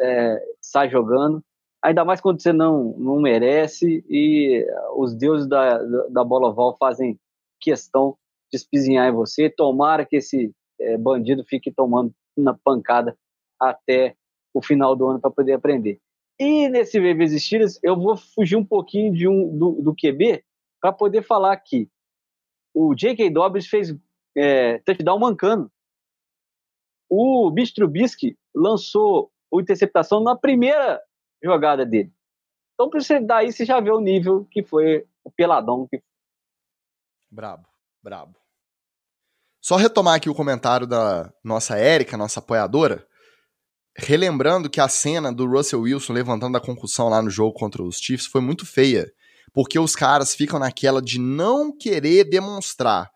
é, sai jogando. Ainda mais quando você não, não merece e os deuses da, da bola oval fazem questão de espizinhar em você. Tomara que esse é, bandido fique tomando na pancada até o final do ano para poder aprender. E nesse Ravens Steelers, eu vou fugir um pouquinho de um, do, do QB para poder falar que o J.K. Dobbs fez é, touchdown mancando. o Mitch lançou o interceptação na primeira jogada dele. Então, daí você já vê o nível que foi o peladão. Que... Brabo, brabo. Só retomar aqui o comentário da nossa Érica, nossa apoiadora, relembrando que a cena do Russell Wilson levantando a concussão lá no jogo contra os Chiefs foi muito feia, porque os caras ficam naquela de não querer demonstrar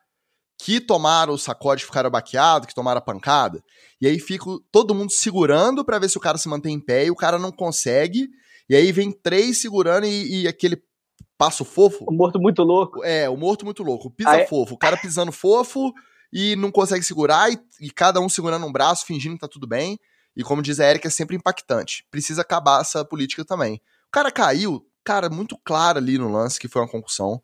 que tomaram o sacode e ficaram baqueados, que tomaram a pancada, e aí fica todo mundo segurando para ver se o cara se mantém em pé e o cara não consegue, e aí vem três segurando e, e aquele passo fofo. O morto muito louco. É, o morto muito louco. Pisa aí... fofo. O cara pisando fofo e não consegue segurar, e, e, cada um segurando um braço, fingindo que tá tudo bem. E como diz a Erika, é sempre impactante. Precisa acabar essa política também. O cara caiu, cara, muito claro ali no lance que foi uma concussão.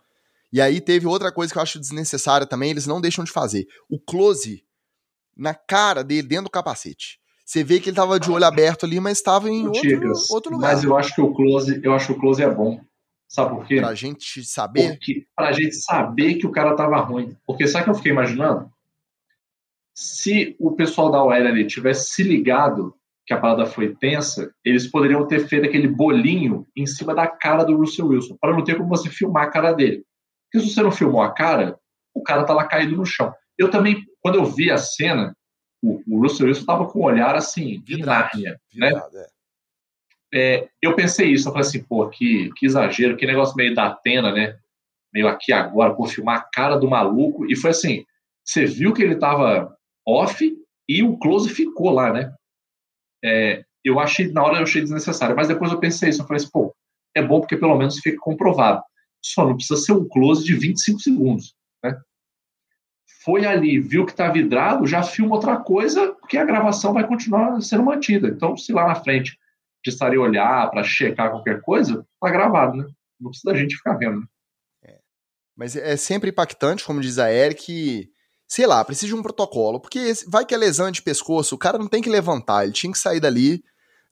E aí teve outra coisa que eu acho desnecessária também, eles não deixam de fazer. O close na cara dele, dentro do capacete. Você vê que ele tava de olho aberto ali, mas estava em outro, outro, lugar. Mas eu acho que o close, eu acho que o close é bom. Sabe por quê? Pra gente saber? Porque, pra gente saber que o cara tava ruim. Porque sabe o que eu fiquei imaginando? Se o pessoal da OL ali tivesse se ligado que a parada foi tensa, eles poderiam ter feito aquele bolinho em cima da cara do Russell Wilson, para não ter como você filmar a cara dele. Porque se você não filmou a cara, o cara tá lá caído no chão. Eu também, quando eu vi a cena, o, o Russell Wilson tava com um olhar assim, de Nárnia, né? É. É, eu pensei isso, eu falei assim, pô, que, que exagero, que negócio meio da Atena, né? Meio aqui agora, por filmar a cara do maluco. E foi assim, você viu que ele tava off e o close ficou lá, né? É, eu achei, na hora eu achei desnecessário, mas depois eu pensei isso, eu falei assim, pô, é bom porque pelo menos fica comprovado. Só não precisa ser um close de 25 segundos, né? Foi ali, viu que tá vidrado, já filma outra coisa, porque a gravação vai continuar sendo mantida. Então, se lá na frente precisaria olhar para checar qualquer coisa, tá gravado, né? Não precisa da gente ficar vendo. Né? É. Mas é sempre impactante, como diz a Eric, sei lá, precisa de um protocolo, porque vai que é lesão de pescoço, o cara não tem que levantar, ele tinha que sair dali,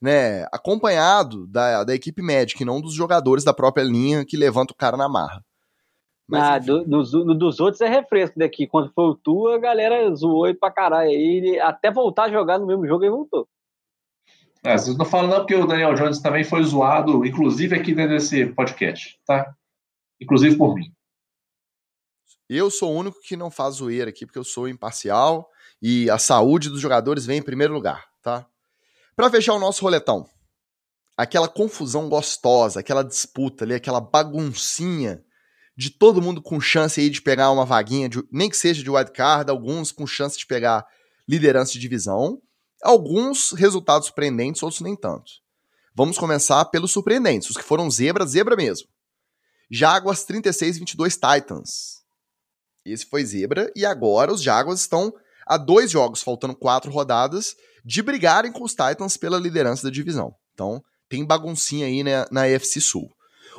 né, acompanhado da, da equipe médica e não dos jogadores da própria linha que levanta o cara na marra. Mas, ah, do, dos, dos outros é refresco daqui. Quando foi o Tu, a galera zoou ele pra caralho. Ele, até voltar a jogar no mesmo jogo, ele voltou. É, vocês não falam não porque o Daniel Jones também foi zoado, inclusive aqui dentro desse podcast, tá? Inclusive por mim. Eu sou o único que não faz zoeira aqui, porque eu sou imparcial e a saúde dos jogadores vem em primeiro lugar, tá? Para fechar o nosso roletão, aquela confusão gostosa, aquela disputa ali, aquela baguncinha de todo mundo com chance aí de pegar uma vaguinha, de, nem que seja de wildcard, alguns com chance de pegar liderança de divisão, alguns resultados surpreendentes, outros nem tanto. Vamos começar pelos surpreendentes, os que foram zebra, zebra mesmo. Jaguars 36 22 Titans. Esse foi zebra, e agora os Jaguars estão a dois jogos, faltando quatro rodadas, de brigarem com os Titans pela liderança da divisão. Então, tem baguncinha aí na, na FC Sul.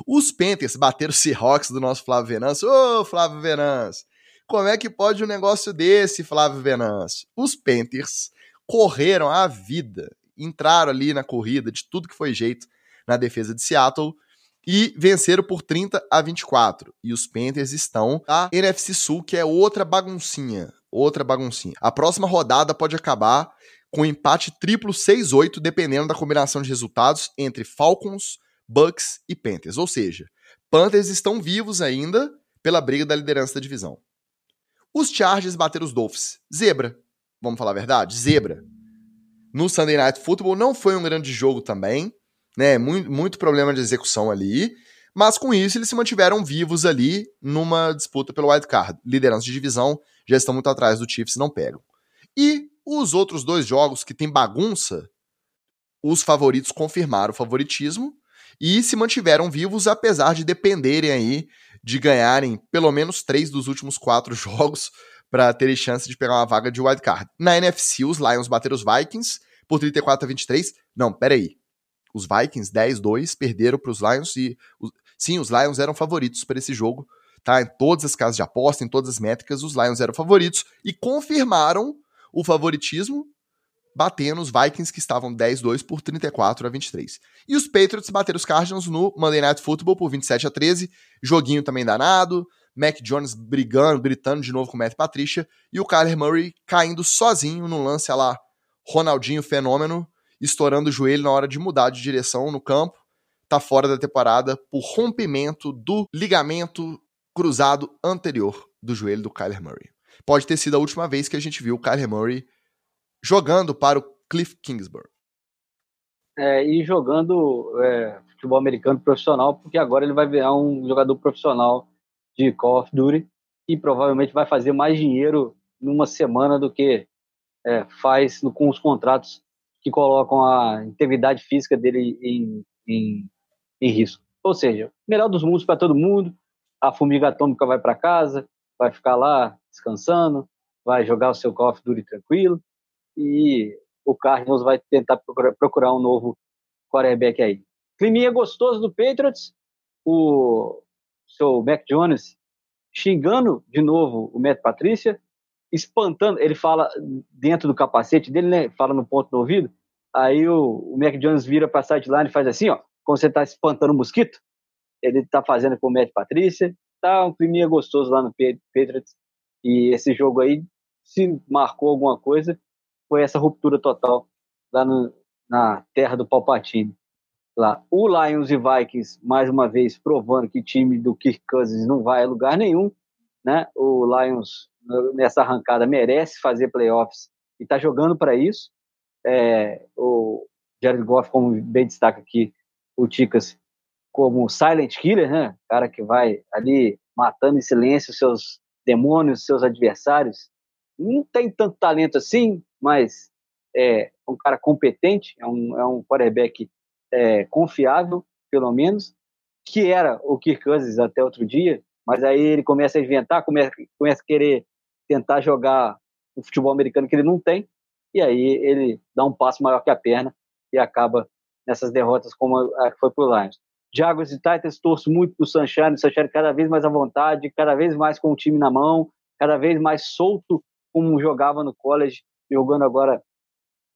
Os Panthers bateram os Seahawks do nosso Flávio Venâncio. Ô, Flávio Venâncio! Como é que pode um negócio desse, Flávio Venâncio? Os Panthers correram a vida, entraram ali na corrida de tudo que foi jeito na defesa de Seattle e venceram por 30 a 24. E os Panthers estão na NFC Sul, que é outra baguncinha. Outra baguncinha. A próxima rodada pode acabar com empate triplo 6-8, dependendo da combinação de resultados entre Falcons, Bucks e Panthers. Ou seja, Panthers estão vivos ainda pela briga da liderança da divisão. Os Chargers bateram os Dolphins. Zebra. Vamos falar a verdade? Zebra. No Sunday Night Football não foi um grande jogo também né? Muito, muito problema de execução ali. Mas com isso, eles se mantiveram vivos ali numa disputa pelo wild card. Liderança de divisão, já estão muito atrás do Chiefs, não pegam. E os outros dois jogos que tem bagunça, os favoritos confirmaram o favoritismo e se mantiveram vivos, apesar de dependerem aí de ganharem pelo menos três dos últimos quatro [LAUGHS] jogos para terem chance de pegar uma vaga de wild card. Na NFC, os Lions bateram os Vikings por 34 a 23. Não, peraí os Vikings 10-2 perderam para os Lions e sim, os Lions eram favoritos para esse jogo, tá? Em todas as casas de aposta, em todas as métricas, os Lions eram favoritos e confirmaram o favoritismo batendo os Vikings que estavam 10-2 por 34 a 23. E os Patriots bateram os Cardinals no Monday Night Football por 27 a 13, joguinho também danado, Mac Jones brigando, gritando de novo com o Matt Patricia e o Kyler Murray caindo sozinho no lance lá Ronaldinho fenômeno, estourando o joelho na hora de mudar de direção no campo, tá fora da temporada por rompimento do ligamento cruzado anterior do joelho do Kyler Murray. Pode ter sido a última vez que a gente viu o Kyler Murray jogando para o Cliff Kingsbury. É, e jogando é, futebol americano profissional, porque agora ele vai virar um jogador profissional de Call of Duty e provavelmente vai fazer mais dinheiro numa semana do que é, faz no, com os contratos que colocam a integridade física dele em, em, em risco. Ou seja, melhor dos mundos para todo mundo, a formiga atômica vai para casa, vai ficar lá descansando, vai jogar o seu Call of Duty tranquilo e o Cardinals vai tentar procurar, procurar um novo quarterback aí. Climinha gostoso do Patriots, o seu Mac Jones xingando de novo o Matt Patrícia, espantando, ele fala dentro do capacete dele, né, fala no ponto do ouvido, aí o, o Mac Jones vira para a sideline e faz assim, ó, quando você está espantando o mosquito, ele está fazendo com o Matt Patrícia, tá um clima gostoso lá no Patriots, e esse jogo aí, se marcou alguma coisa, foi essa ruptura total lá no, na terra do Palpatine. Lá. O Lions e Vikings, mais uma vez, provando que time do Kirk Cousins não vai a lugar nenhum. Né? O Lions, nessa arrancada, merece fazer playoffs e está jogando para isso. É, o Jared Goff, como bem destaca aqui, o Ticas, como silent killer, né? cara que vai ali matando em silêncio seus demônios, seus adversários. Não tem tanto talento assim, mas é um cara competente, é um, é um quarterback é, confiável, pelo menos, que era o Kirk Cousins até outro dia, mas aí ele começa a inventar, começa, começa a querer tentar jogar o futebol americano que ele não tem, e aí ele dá um passo maior que a perna e acaba nessas derrotas como a que foi pro Lions. Jaguars e Titans torço muito pro Sunshine, o Sunshine cada vez mais à vontade, cada vez mais com o time na mão, cada vez mais solto como jogava no college, jogando agora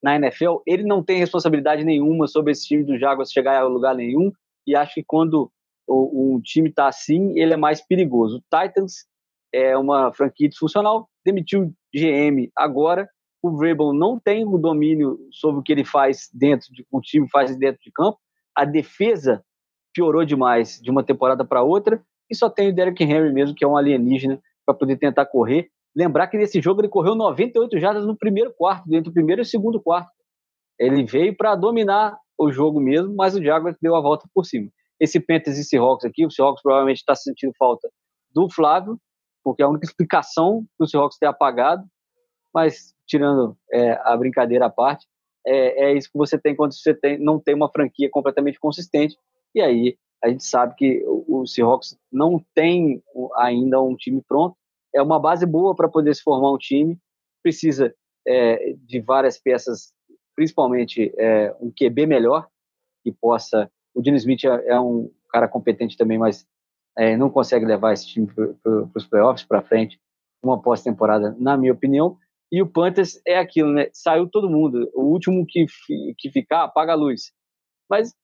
na NFL, ele não tem responsabilidade nenhuma sobre esse time do Jaguars chegar a lugar nenhum, e acho que quando o, o time está assim, ele é mais perigoso. O Titans é uma franquia disfuncional, demitiu GM agora, o Vrabel não tem o domínio sobre o que ele faz dentro de o time faz dentro de campo, a defesa piorou demais de uma temporada para outra, e só tem o Derrick Henry mesmo, que é um alienígena, para poder tentar correr. Lembrar que nesse jogo ele correu 98 jardas no primeiro quarto, dentro do primeiro e segundo quarto. Ele veio para dominar o jogo mesmo, mas o Jaguars deu a volta por cima. Esse Panthers e Seahawks aqui, o Seahawks provavelmente está sentindo falta do Flávio, porque é a única explicação que o Seahawks ter apagado, mas tirando é, a brincadeira à parte, é, é, isso que você tem quando você tem, não tem uma franquia completamente consistente, e aí a gente sabe que o, o Seahawks não tem ainda um time pronto, é uma base boa para poder se formar um time, precisa é, de várias peças, principalmente é, um QB melhor, que possa. O Dino Smith é, é um cara competente também, mas é, não consegue levar esse time para os playoffs para frente, uma pós-temporada, na minha opinião. E o Panthers é aquilo, né? Saiu todo mundo. O último que, que ficar, apaga a luz. Mas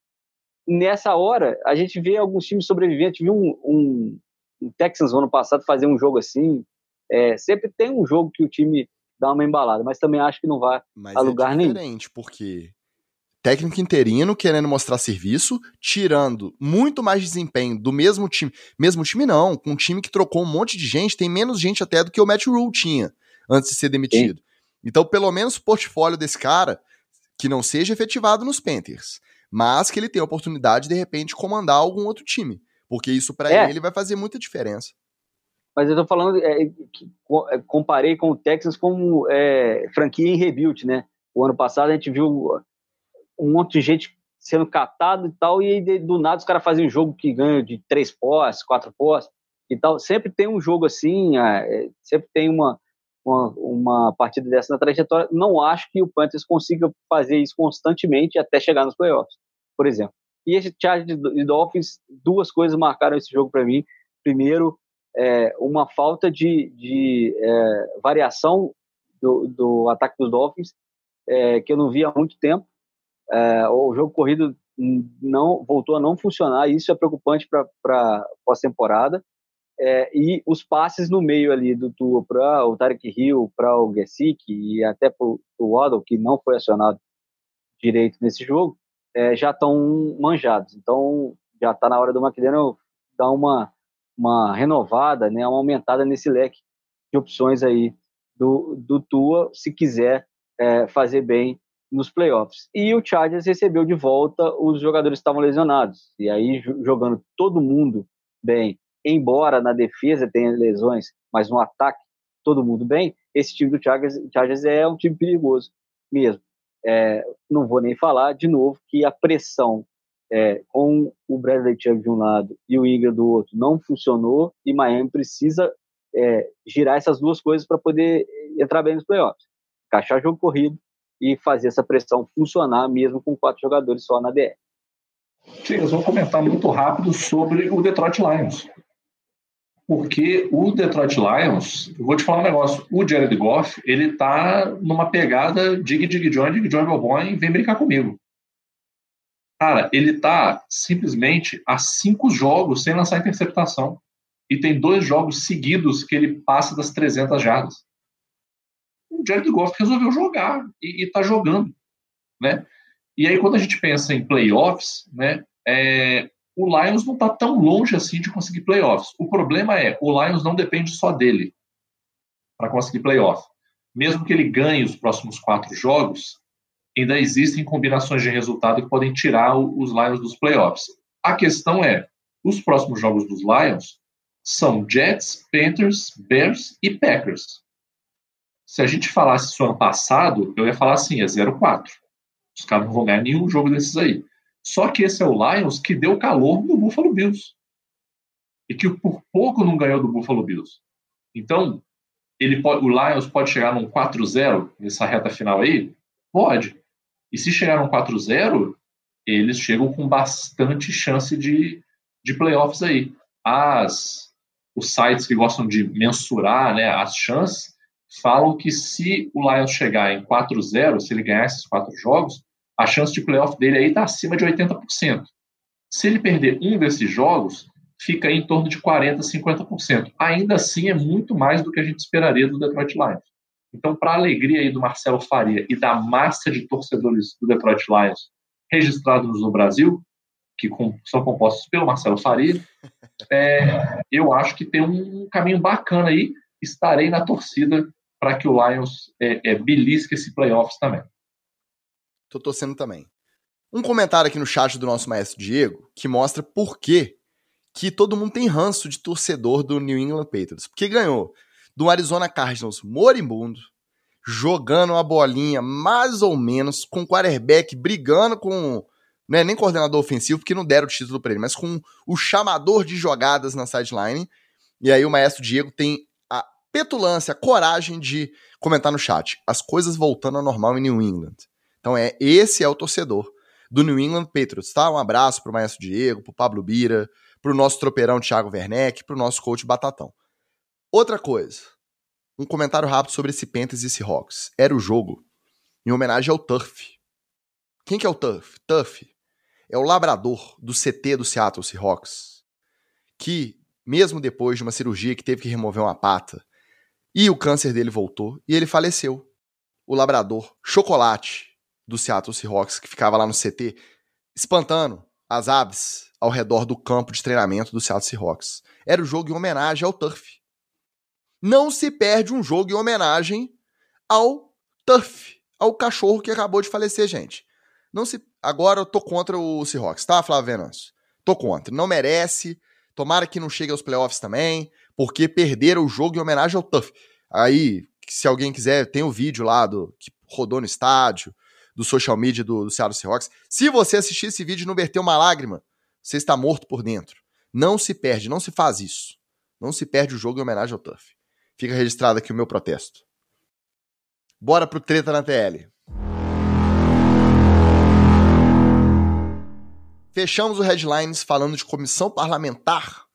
nessa hora, a gente vê alguns times sobreviventes. Viu um, um, o Texans ano passado fazer um jogo assim. É, sempre tem um jogo que o time dá uma embalada, mas também acho que não vai mas a é lugar nenhum. É diferente, porque técnico interino querendo mostrar serviço, tirando muito mais desempenho do mesmo time. Mesmo time não, com um time que trocou um monte de gente, tem menos gente até do que o Matt Rule tinha antes de ser demitido. Sim. Então, pelo menos o portfólio desse cara que não seja efetivado nos Panthers, mas que ele tenha a oportunidade de, de repente comandar algum outro time. Porque isso para é. ele vai fazer muita diferença. Mas eu tô falando, é, é, comparei com o Texas como é, franquia em rebuild, né? O ano passado a gente viu um monte de gente sendo catado e tal, e aí, do nada os caras fazem um jogo que ganha de três posses, quatro posses e tal. Sempre tem um jogo assim, é, sempre tem uma, uma, uma, partida dessa na trajetória. Não acho que o Panthers consiga fazer isso constantemente até chegar nos playoffs, por exemplo. E esse Chargers e Dolphins, duas coisas marcaram esse jogo para mim. Primeiro, é, uma falta de, de é, variação do, do, ataque dos Dolphins, é, que eu não via há muito tempo. É, o jogo corrido não voltou a não funcionar, e isso é preocupante para pós-temporada. É, e os passes no meio ali do Tua para o Tarek Hill, para o Gesick e até para o Waddle, que não foi acionado direito nesse jogo, é, já estão manjados. Então, já está na hora do McDaniel dar uma, uma renovada, né, uma aumentada nesse leque de opções aí do, do Tua, se quiser é, fazer bem nos playoffs. E o Chargers recebeu de volta os jogadores que estavam lesionados. E aí, jogando todo mundo bem, embora na defesa tenha lesões, mas no ataque todo mundo bem, esse time do Chargers, Chargers é um time perigoso mesmo. É, não vou nem falar de novo que a pressão é, com o Bradley Chubb de um lado e o Ingram do outro não funcionou e Miami precisa é, girar essas duas coisas para poder entrar bem nos playoffs. Encaixar jogo corrido e fazer essa pressão funcionar mesmo com quatro jogadores só na DR. Chicas, vou comentar muito rápido sobre o Detroit Lions. Porque o Detroit Lions, vou te falar um negócio, o Jared Goff, ele tá numa pegada dig, dig, join, dig, join, meu vem brincar comigo. Cara, ele tá simplesmente há cinco jogos sem lançar interceptação. E tem dois jogos seguidos que ele passa das 300 jardas. O Jared Goff resolveu jogar e, e tá jogando, né? E aí, quando a gente pensa em playoffs, né, é, o Lions não está tão longe assim de conseguir playoffs. O problema é, o Lions não depende só dele para conseguir playoff. Mesmo que ele ganhe os próximos quatro jogos, ainda existem combinações de resultado que podem tirar os Lions dos playoffs. A questão é, os próximos jogos dos Lions são Jets, Panthers, Bears e Packers. Se a gente falasse isso ano passado, eu ia falar assim, é 0-4. Os caras não vão ganhar nenhum jogo desses aí. Só que esse é o Lions que deu calor no Buffalo Bills. E que por pouco não ganhou do Buffalo Bills. Então, ele pode, o Lions pode chegar num 4-0 nessa reta final aí? Pode. E se chegar num 4-0, eles chegam com bastante chance de, de playoffs aí. As, os sites que gostam de mensurar né, as chances falam que se o Lions chegar em 4-0, se ele ganhar esses quatro jogos, a chance de playoff dele aí está acima de 80%. Se ele perder um desses jogos, fica em torno de 40%, 50%. Ainda assim, é muito mais do que a gente esperaria do Detroit Lions. Então, para a alegria aí do Marcelo Faria e da massa de torcedores do Detroit Lions registrados no Brasil, que são compostos pelo Marcelo Faria, [LAUGHS] é, eu acho que tem um caminho bacana aí. Estarei na torcida para que o Lions é, é, belisque esse playoffs também. Tô torcendo também. Um comentário aqui no chat do nosso maestro Diego que mostra por que, que todo mundo tem ranço de torcedor do New England Patriots. Porque ganhou do Arizona Cardinals moribundo, jogando uma bolinha mais ou menos, com o quarterback brigando com. Não é nem coordenador ofensivo, porque não deram o título para ele, mas com o chamador de jogadas na sideline. E aí o maestro Diego tem a petulância, a coragem de comentar no chat. As coisas voltando ao normal em New England. Então é esse é o torcedor do New England Patriots, tá? Um abraço pro Maestro Diego, pro Pablo Bira, pro nosso tropeirão Thiago Werneck, pro nosso coach Batatão. Outra coisa, um comentário rápido sobre esse Panthers e Seahawks. Era o jogo em homenagem ao Turf. Quem que é o Turf? Turf é o labrador do CT do Seattle Seahawks, que mesmo depois de uma cirurgia que teve que remover uma pata, e o câncer dele voltou e ele faleceu. O labrador Chocolate do Seattle Seahawks, que ficava lá no CT, espantando as aves ao redor do campo de treinamento do Seattle Seahawks. Era o jogo em homenagem ao Turf. Não se perde um jogo em homenagem ao Turf, ao cachorro que acabou de falecer, gente. Não se agora eu tô contra o Seahawks, tá, Flávio Venâncio? Tô contra. Não merece. Tomara que não chegue aos playoffs também, porque perderam o jogo em homenagem ao Tuff. Aí, se alguém quiser, tem o vídeo lá do que rodou no estádio, do social media do, do Seattle Seahawks. Se você assistir esse vídeo e não verter uma lágrima, você está morto por dentro. Não se perde, não se faz isso. Não se perde o jogo em homenagem ao Tuff. Fica registrado aqui o meu protesto. Bora pro treta na TL. Fechamos o headlines falando de comissão parlamentar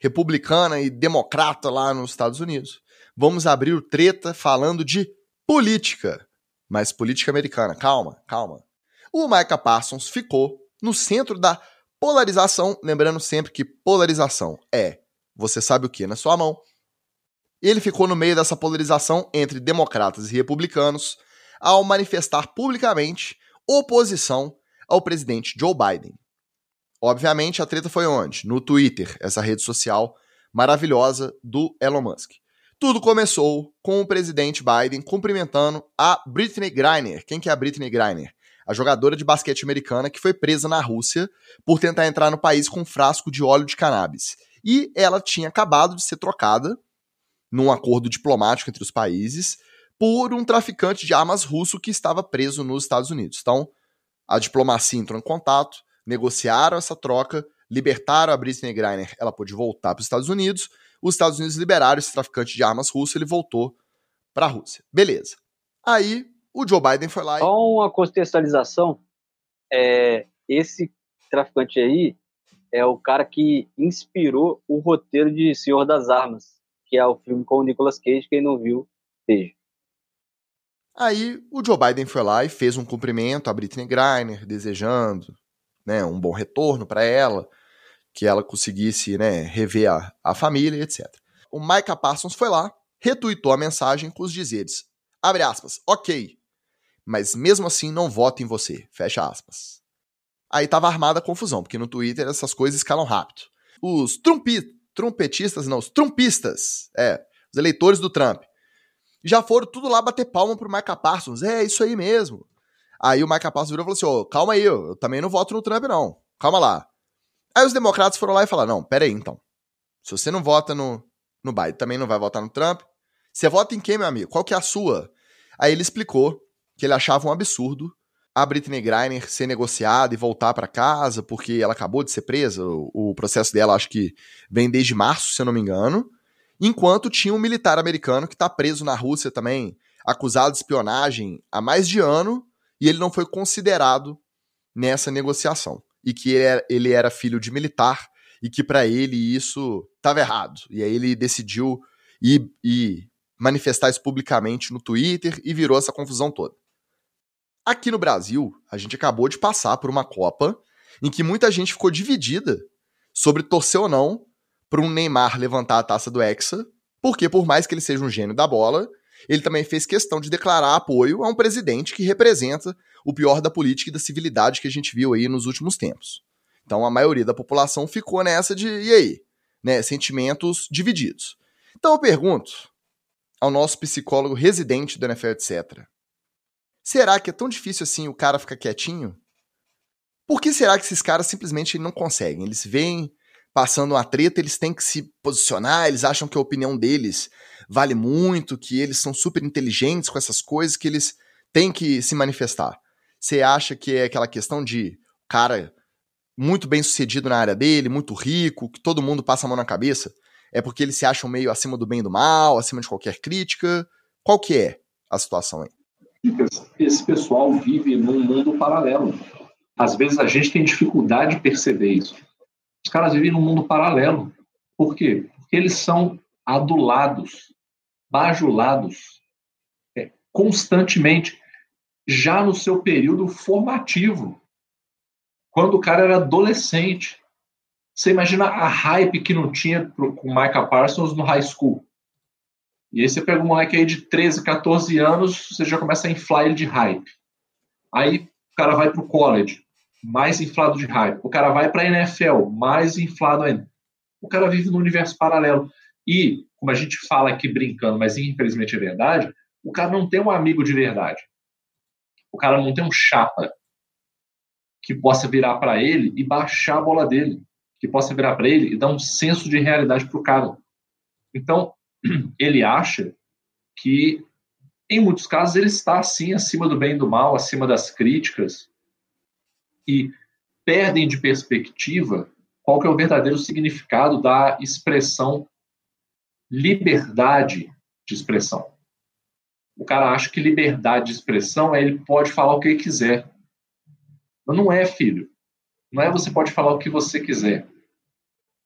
republicana e democrata lá nos Estados Unidos. Vamos abrir o treta falando de política mas política americana. Calma, calma. O Micah Parsons ficou no centro da polarização, lembrando sempre que polarização é você sabe o que na sua mão. Ele ficou no meio dessa polarização entre democratas e republicanos ao manifestar publicamente oposição ao presidente Joe Biden. Obviamente, a treta foi onde? No Twitter, essa rede social maravilhosa do Elon Musk. Tudo começou com o presidente Biden cumprimentando a Britney Griner. Quem que é a Britney Griner? A jogadora de basquete americana que foi presa na Rússia por tentar entrar no país com um frasco de óleo de cannabis. E ela tinha acabado de ser trocada num acordo diplomático entre os países por um traficante de armas russo que estava preso nos Estados Unidos. Então, a diplomacia entrou em contato, negociaram essa troca, libertaram a Britney Griner, ela pôde voltar para os Estados Unidos, os Estados Unidos liberaram esse traficante de armas russo, ele voltou para a Rússia. Beleza. Aí o Joe Biden foi lá e... Só uma contextualização, é, esse traficante aí é o cara que inspirou o roteiro de Senhor das Armas, que é o filme com o Nicolas Cage, quem não viu, veja. Aí o Joe Biden foi lá e fez um cumprimento à Britney Griner, desejando né, um bom retorno para ela, que ela conseguisse né, rever a, a família, etc. O Micah Parsons foi lá, retuitou a mensagem com os dizeres, abre aspas, ok, mas mesmo assim não voto em você, fecha aspas. Aí tava armada a confusão, porque no Twitter essas coisas escalam rápido. Os trumpi, trumpetistas, não, os trumpistas, é, os eleitores do Trump, já foram tudo lá bater palma pro Micah Parsons. É, isso aí mesmo. Aí o Micah Parsons virou e falou assim: ô, oh, calma aí, eu também não voto no Trump, não. Calma lá. Aí os democratas foram lá e falaram: não, pera aí então. Se você não vota no, no Biden, também não vai votar no Trump. Você vota em quem, meu amigo? Qual que é a sua? Aí ele explicou que ele achava um absurdo a Britney Griner ser negociada e voltar para casa porque ela acabou de ser presa. O, o processo dela acho que vem desde março, se eu não me engano enquanto tinha um militar americano que está preso na Rússia também, acusado de espionagem há mais de ano, e ele não foi considerado nessa negociação. E que ele era, filho de militar, e que para ele isso estava errado. E aí ele decidiu ir, ir manifestar isso publicamente no Twitter e virou essa confusão toda. Aqui no Brasil, a gente acabou de passar por uma Copa em que muita gente ficou dividida sobre torcer ou não para um Neymar levantar a taça do Hexa, porque por mais que ele seja um gênio da bola, ele também fez questão de declarar apoio a um presidente que representa o pior da política e da civilidade que a gente viu aí nos últimos tempos. Então a maioria da população ficou nessa de e aí, né, sentimentos divididos. Então eu pergunto ao nosso psicólogo residente do NFL, etc. Será que é tão difícil assim o cara ficar quietinho? Por que será que esses caras simplesmente não conseguem? Eles veem passando uma treta, eles têm que se posicionar, eles acham que a opinião deles vale muito, que eles são super inteligentes com essas coisas, que eles têm que se manifestar. Você acha que é aquela questão de cara muito bem sucedido na área dele, muito rico, que todo mundo passa a mão na cabeça? É porque eles se acham meio acima do bem e do mal, acima de qualquer crítica? Qual que é a situação aí? Esse pessoal vive num mundo paralelo. Às vezes a gente tem dificuldade de perceber isso. Os caras vivem num mundo paralelo. Por quê? Porque eles são adulados, bajulados, é, constantemente, já no seu período formativo, quando o cara era adolescente. Você imagina a hype que não tinha com o Micah Parsons no high school. E aí você pega um moleque aí de 13, 14 anos, você já começa a inflar ele de hype. Aí o cara vai pro college mais inflado de hype. O cara vai para a NFL, mais inflado ainda. O cara vive num universo paralelo. E, como a gente fala aqui brincando, mas infelizmente é verdade, o cara não tem um amigo de verdade. O cara não tem um chapa que possa virar para ele e baixar a bola dele, que possa virar para ele e dar um senso de realidade para o cara. Então, [CLEARS THROAT] ele acha que, em muitos casos, ele está assim acima do bem e do mal, acima das críticas, e perdem de perspectiva qual que é o verdadeiro significado da expressão liberdade de expressão. O cara acha que liberdade de expressão é ele pode falar o que ele quiser. Mas não é, filho. Não é você pode falar o que você quiser.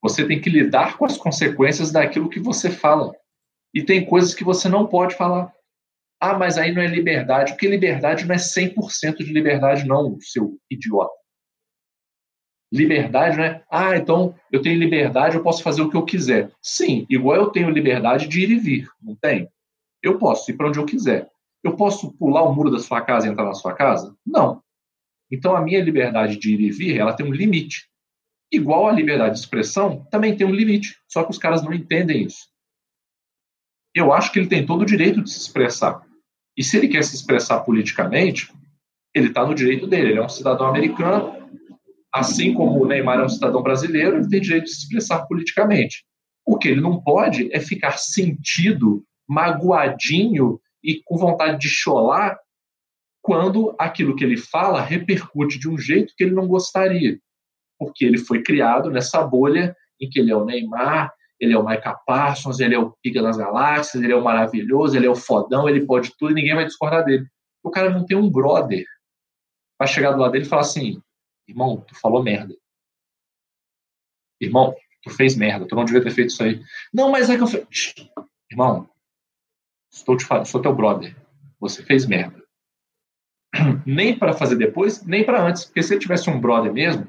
Você tem que lidar com as consequências daquilo que você fala. E tem coisas que você não pode falar. Ah, mas aí não é liberdade, porque liberdade não é 100% de liberdade, não, seu idiota. liberdade, né? Ah, então eu tenho liberdade, eu posso fazer o que eu quiser. Sim, igual eu tenho liberdade de ir e vir, não tem? Eu posso ir para onde eu quiser. Eu posso pular o muro da sua casa e entrar na sua casa? Não. Então a minha liberdade de ir e vir, ela tem um limite. Igual a liberdade de expressão também tem um limite, só que os caras não entendem isso. Eu acho que ele tem todo o direito de se expressar. E se ele quer se expressar politicamente, ele está no direito dele. Ele é um cidadão americano, assim como o Neymar é um cidadão brasileiro, ele tem direito de se expressar politicamente. O que ele não pode é ficar sentido, magoadinho e com vontade de chorar quando aquilo que ele fala repercute de um jeito que ele não gostaria. Porque ele foi criado nessa bolha em que ele é o Neymar, ele é o Micah Parsons, ele é o Pica das Galáxias, ele é o maravilhoso, ele é o fodão, ele pode tudo e ninguém vai discordar dele. O cara não tem um brother. Vai chegar do lado dele e falar assim: irmão, tu falou merda. Irmão, tu fez merda, tu não devia ter feito isso aí. Não, mas é que eu. Irmão, estou te falando, sou teu brother. Você fez merda. [CLEARS THROAT] Nem para fazer depois, nem para antes. Porque se ele tivesse um brother mesmo,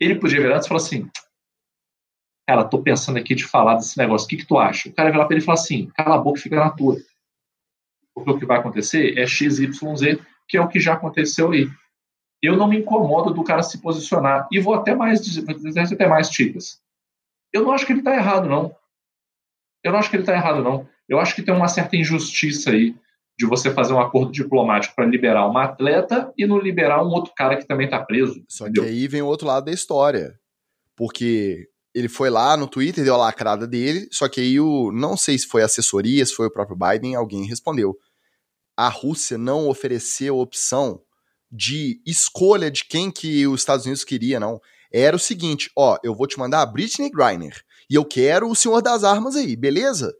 ele podia virar antes e falar assim: Cara, tô pensando aqui de falar desse negócio, o que, que tu acha? O cara vai lá para ele e fala assim: Cala a boca fica na tua. Porque o que vai acontecer é XYZ, que é o que já aconteceu aí eu não me incomodo do cara se posicionar. E vou até mais dizer até mais ticas. Eu não acho que ele está errado, não. Eu não acho que ele está errado, não. Eu acho que tem uma certa injustiça aí de você fazer um acordo diplomático para liberar uma atleta e não liberar um outro cara que também está preso. Só entendeu? que aí vem o outro lado da história. Porque ele foi lá no Twitter, deu a lacrada dele, só que aí o. Não sei se foi assessoria, se foi o próprio Biden, alguém respondeu. A Rússia não ofereceu opção de escolha de quem que os Estados Unidos queria, não. Era o seguinte, ó, eu vou te mandar a Britney Griner e eu quero o senhor das armas aí, beleza?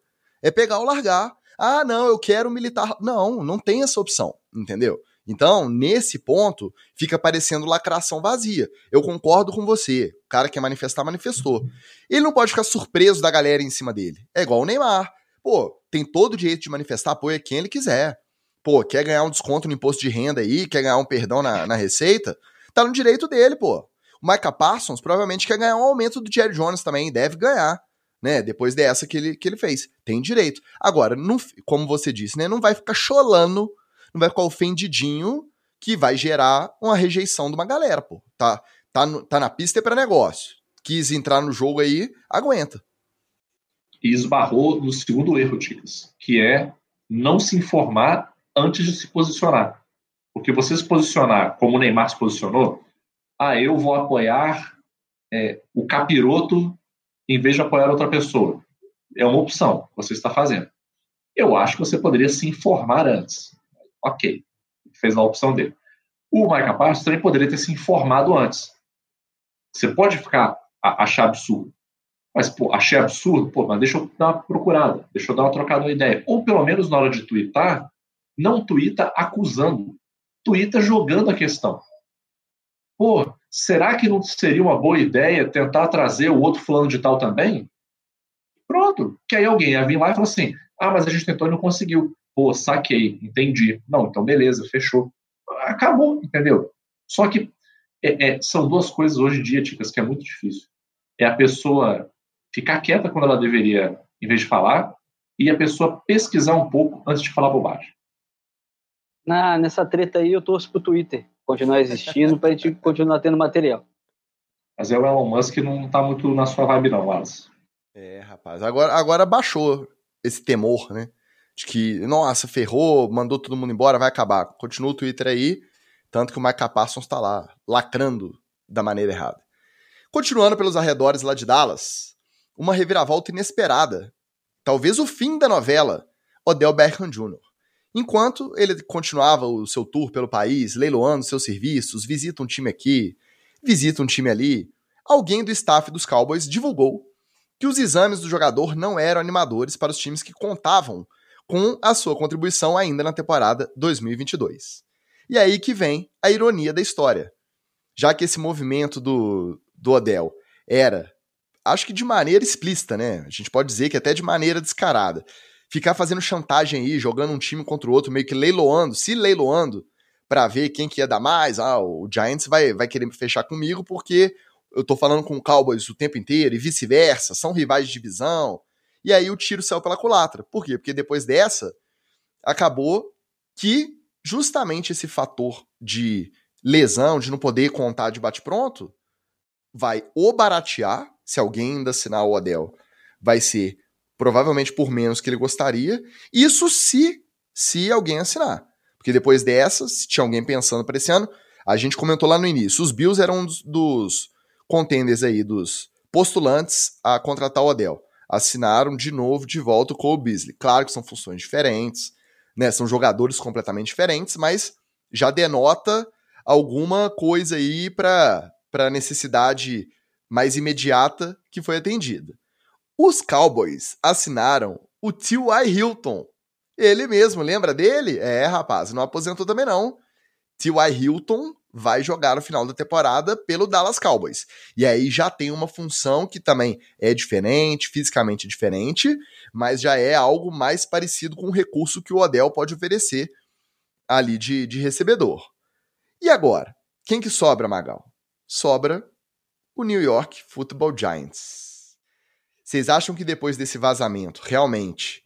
É pegar ou largar. Ah, não, eu quero militar. Não, não tem essa opção, entendeu? Então, nesse ponto, fica parecendo lacração vazia. Eu concordo com você. O cara que manifestar, manifestou. Ele não pode ficar surpreso da galera em cima dele. É igual o Neymar. Pô, tem todo o direito de manifestar apoio a quem ele quiser pô, quer ganhar um desconto no imposto de renda aí, quer ganhar um perdão na, na receita, tá no direito dele, pô. O Micah Parsons provavelmente quer ganhar um aumento do Jerry Jones também, deve ganhar, né? Depois dessa que ele, que ele fez. Tem direito. Agora, não, como você disse, né? Não vai ficar cholando, não vai ficar ofendidinho que vai gerar uma rejeição de uma galera, pô. Tá, tá, no, tá na pista é para negócio. Quis entrar no jogo aí, aguenta. E esbarrou no segundo erro, Ticas, que é não se informar antes de se posicionar. Porque você se posicionar como o Neymar se posicionou, ah, eu vou apoiar é, o capiroto em vez de apoiar outra pessoa. É uma opção que você está fazendo. Eu acho que você poderia se informar antes. Ok, fez a opção dele. O Mike Parsons também poderia ter se informado antes. Você pode ficar achar absurdo. Mas, pô, achei absurdo, pô, mas deixa eu dar uma procurada, deixa eu dar uma trocada de ideia. Ou pelo menos na hora de twittar, não tuita acusando, tuita jogando a questão. Pô, será que não seria uma boa ideia tentar trazer o outro fulano de tal também? Pronto. Que aí alguém ia vir lá e falar assim: ah, mas a gente tentou e não conseguiu. Pô, saquei, entendi. Não, então beleza, fechou. Acabou, entendeu? Só que é, é, são duas coisas hoje em dia, Ticas, que é muito difícil. É a pessoa ficar quieta quando ela deveria, em vez de falar, e a pessoa pesquisar um pouco antes de falar bobagem na, nessa treta aí eu torço pro Twitter continuar existindo pra gente continuar tendo material. Mas é o Elon Musk não tá muito na sua vibe não, Wallace. É, rapaz, agora, agora baixou esse temor, né? De que, nossa, ferrou, mandou todo mundo embora, vai acabar. Continua o Twitter aí, tanto que o Mike Parsons tá lá, lacrando da maneira errada. Continuando pelos arredores lá de Dallas, uma reviravolta inesperada. Talvez o fim da novela, Odell Beckham Jr. Enquanto ele continuava o seu tour pelo país, leiloando seus serviços, visita um time aqui, visita um time ali, alguém do staff dos Cowboys divulgou que os exames do jogador não eram animadores para os times que contavam com a sua contribuição ainda na temporada 2022. E aí que vem a ironia da história. Já que esse movimento do, do Odell era, acho que de maneira explícita, né? A gente pode dizer que até de maneira descarada ficar fazendo chantagem aí, jogando um time contra o outro, meio que leiloando, se leiloando, para ver quem que ia dar mais. Ah, o Giants vai, vai querer fechar comigo porque eu tô falando com o Cowboys o tempo inteiro e vice-versa, são rivais de divisão. E aí o tiro saiu pela culatra. Por quê? Porque depois dessa, acabou que justamente esse fator de lesão, de não poder contar de bate-pronto, vai ou baratear, se alguém ainda assinar o Odell, vai ser provavelmente por menos que ele gostaria. Isso se se alguém assinar. Porque depois dessa, se tinha alguém pensando para esse ano, a gente comentou lá no início, os Bills eram um dos, dos contenders aí, dos postulantes a contratar o Odell. Assinaram de novo, de volta o Cole Beasley. Claro que são funções diferentes, né? São jogadores completamente diferentes, mas já denota alguma coisa aí para a necessidade mais imediata que foi atendida. Os Cowboys assinaram o T.Y. Hilton. Ele mesmo, lembra dele? É, rapaz, não aposentou também não. T.Y. Hilton vai jogar no final da temporada pelo Dallas Cowboys. E aí já tem uma função que também é diferente, fisicamente diferente, mas já é algo mais parecido com o recurso que o Odell pode oferecer ali de, de recebedor. E agora? Quem que sobra, Magal? Sobra o New York Football Giants. Vocês acham que depois desse vazamento, realmente,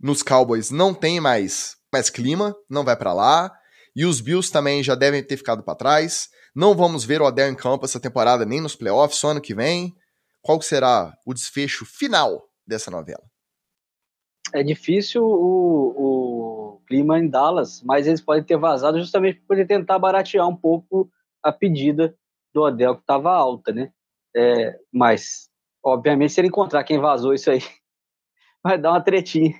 nos Cowboys não tem mais, mais clima, não vai para lá, e os Bills também já devem ter ficado para trás. Não vamos ver o Odell em campo essa temporada nem nos playoffs, só ano que vem. Qual será o desfecho final dessa novela? É difícil o, o clima em Dallas, mas eles podem ter vazado justamente para poder tentar baratear um pouco a pedida do Odell, que estava alta, né? É, mas, obviamente, se ele encontrar quem vazou isso aí, [LAUGHS] vai dar uma tretinha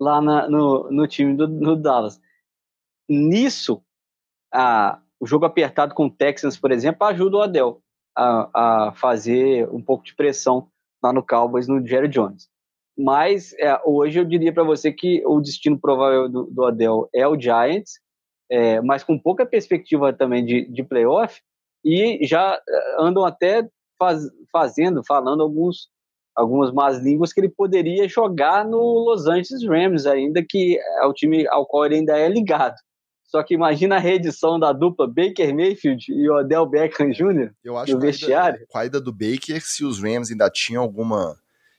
lá na, no, no time do Dallas. Nisso, a, o jogo apertado com o Texans, por exemplo, ajuda o Odell a, a fazer um pouco de pressão lá no Cowboys, no Jerry Jones. Mas é, hoje eu diria para você que o destino provável do, do Adel é o Giants, é, mas com pouca perspectiva também de, de playoff, e já é, andam até faz, fazendo, falando alguns algumas más línguas que ele poderia jogar no Los Angeles Rams ainda, que é o time ao qual ele ainda é ligado. Só que imagina a reedição da dupla Baker Mayfield e Odell Beckham Jr. Eu acho no vestiário. com a ida do Baker, se os Rams ainda tinham alguma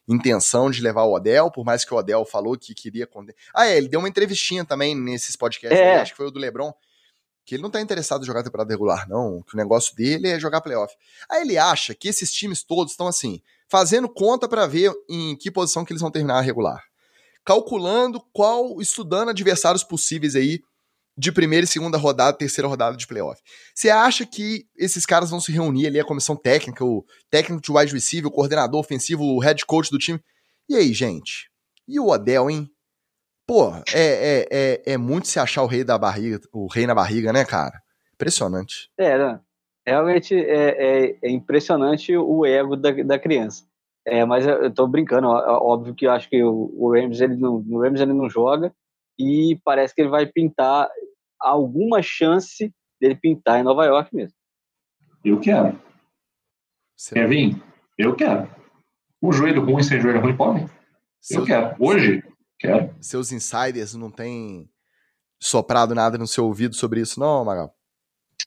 intenção de levar o Odell, por mais que o Odell falou que queria. Ah, é, ele deu uma entrevistinha também nesses podcasts, é. aí, acho que foi o do LeBron, que ele não tá interessado em jogar temporada regular, não, que o negócio dele é jogar playoff. Aí ele acha que esses times todos estão assim, fazendo conta para ver em que posição que eles vão terminar a regular. Calculando qual, estudando adversários possíveis aí de primeira e segunda rodada, terceira rodada de playoff. Você acha que esses caras vão se reunir ali, a comissão técnica, o técnico de wide receiver, o coordenador ofensivo, o head coach do time? E aí, gente? E o Odell, hein? Pô, é, é, é, é muito se achar o rei da barriga, o rei na barriga, né, cara? Impressionante. É, realmente é, é, é, impressionante o ego da, da criança. É, mas eu tô brincando, óbvio que eu acho que o, o Rams, ele não, o Rams ele não joga, e parece que ele vai pintar alguma chance dele pintar em Nova York mesmo. Eu quero. Você Kevin, eu quero. O joelho ruim sem joelho ruim pode? Eu quero. Hoje, quero. Seus insiders não têm soprado nada no seu ouvido sobre isso, não, Magal?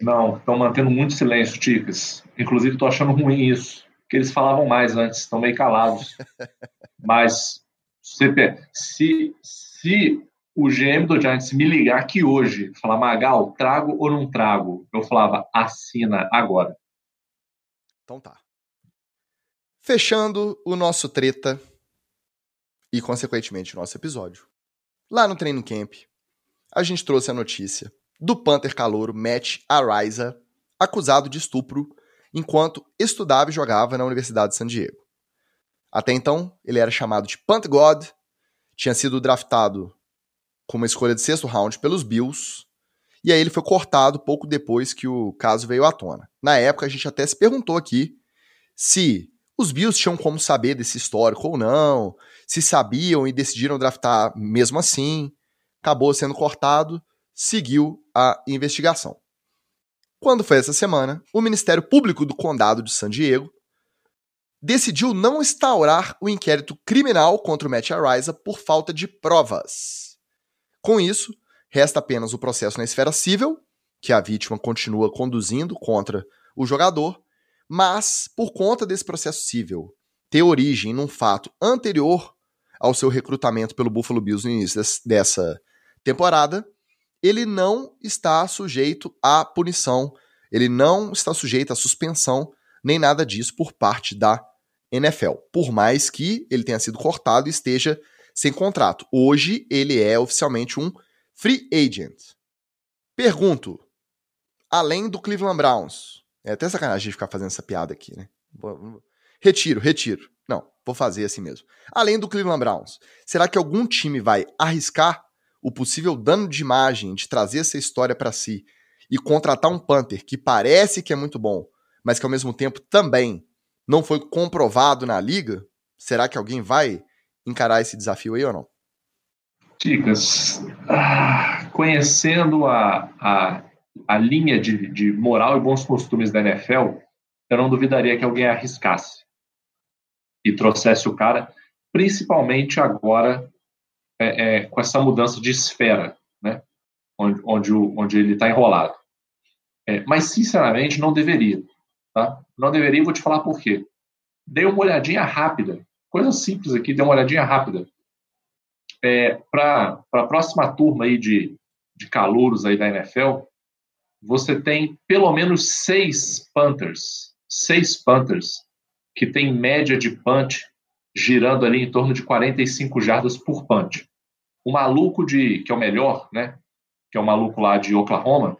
Não, estão mantendo muito silêncio, Ticas. Inclusive, estou achando ruim isso. Que eles falavam mais antes, estão meio calados. [LAUGHS] Mas se, se, se o GM do Giants me ligar aqui hoje, falar, Magal, trago ou não trago? Eu falava, assina agora. Então tá. Fechando o nosso treta e, consequentemente, o nosso episódio. Lá no Training Camp, a gente trouxe a notícia do Panther calouro Matt Araiza, acusado de estupro enquanto estudava e jogava na Universidade de San Diego. Até então, ele era chamado de Pant God, tinha sido draftado com uma escolha de sexto round pelos Bills. E aí ele foi cortado pouco depois que o caso veio à tona. Na época, a gente até se perguntou aqui se os Bills tinham como saber desse histórico ou não, se sabiam e decidiram draftar mesmo assim. Acabou sendo cortado, seguiu a investigação. Quando foi essa semana, o Ministério Público do Condado de San Diego decidiu não instaurar o inquérito criminal contra o Matt Araiza por falta de provas. Com isso, resta apenas o processo na esfera civil, que a vítima continua conduzindo contra o jogador, Mas, por conta desse processo civil ter origem num fato anterior ao seu recrutamento pelo Buffalo Bills no início dessa temporada, ele não está sujeito à punição, ele não está sujeito à suspensão, nem nada disso por parte da NFL. Por mais que ele tenha sido cortado e esteja sem contrato. Hoje ele é oficialmente um free agent. Pergunto: além do Cleveland Browns, é até sacanagem ficar fazendo essa piada aqui, né? Retiro, retiro. Não, vou fazer assim mesmo. Além do Cleveland Browns, será que algum time vai arriscar o possível dano de imagem de trazer essa história para si e contratar um Panther que parece que é muito bom, mas que ao mesmo tempo também não foi comprovado na liga? Será que alguém vai encarar esse desafio aí ou não? Dicas. Ah, conhecendo a, a, a linha de, de moral e bons costumes da NFL, eu não duvidaria que alguém arriscasse e trouxesse o cara, principalmente agora é, é, com essa mudança de esfera, né? onde, onde, o, onde ele está enrolado. É, mas, sinceramente, não deveria. Tá? Não deveria, vou te falar por quê. Dei uma olhadinha rápida, coisa simples aqui, dei uma olhadinha rápida. É, Para a próxima turma aí de, de calouros aí da NFL, você tem pelo menos seis Panthers, seis Panthers que tem média de punch girando ali em torno de 45 jardas por punch. O maluco de que é o melhor, né? Que é o maluco lá de Oklahoma,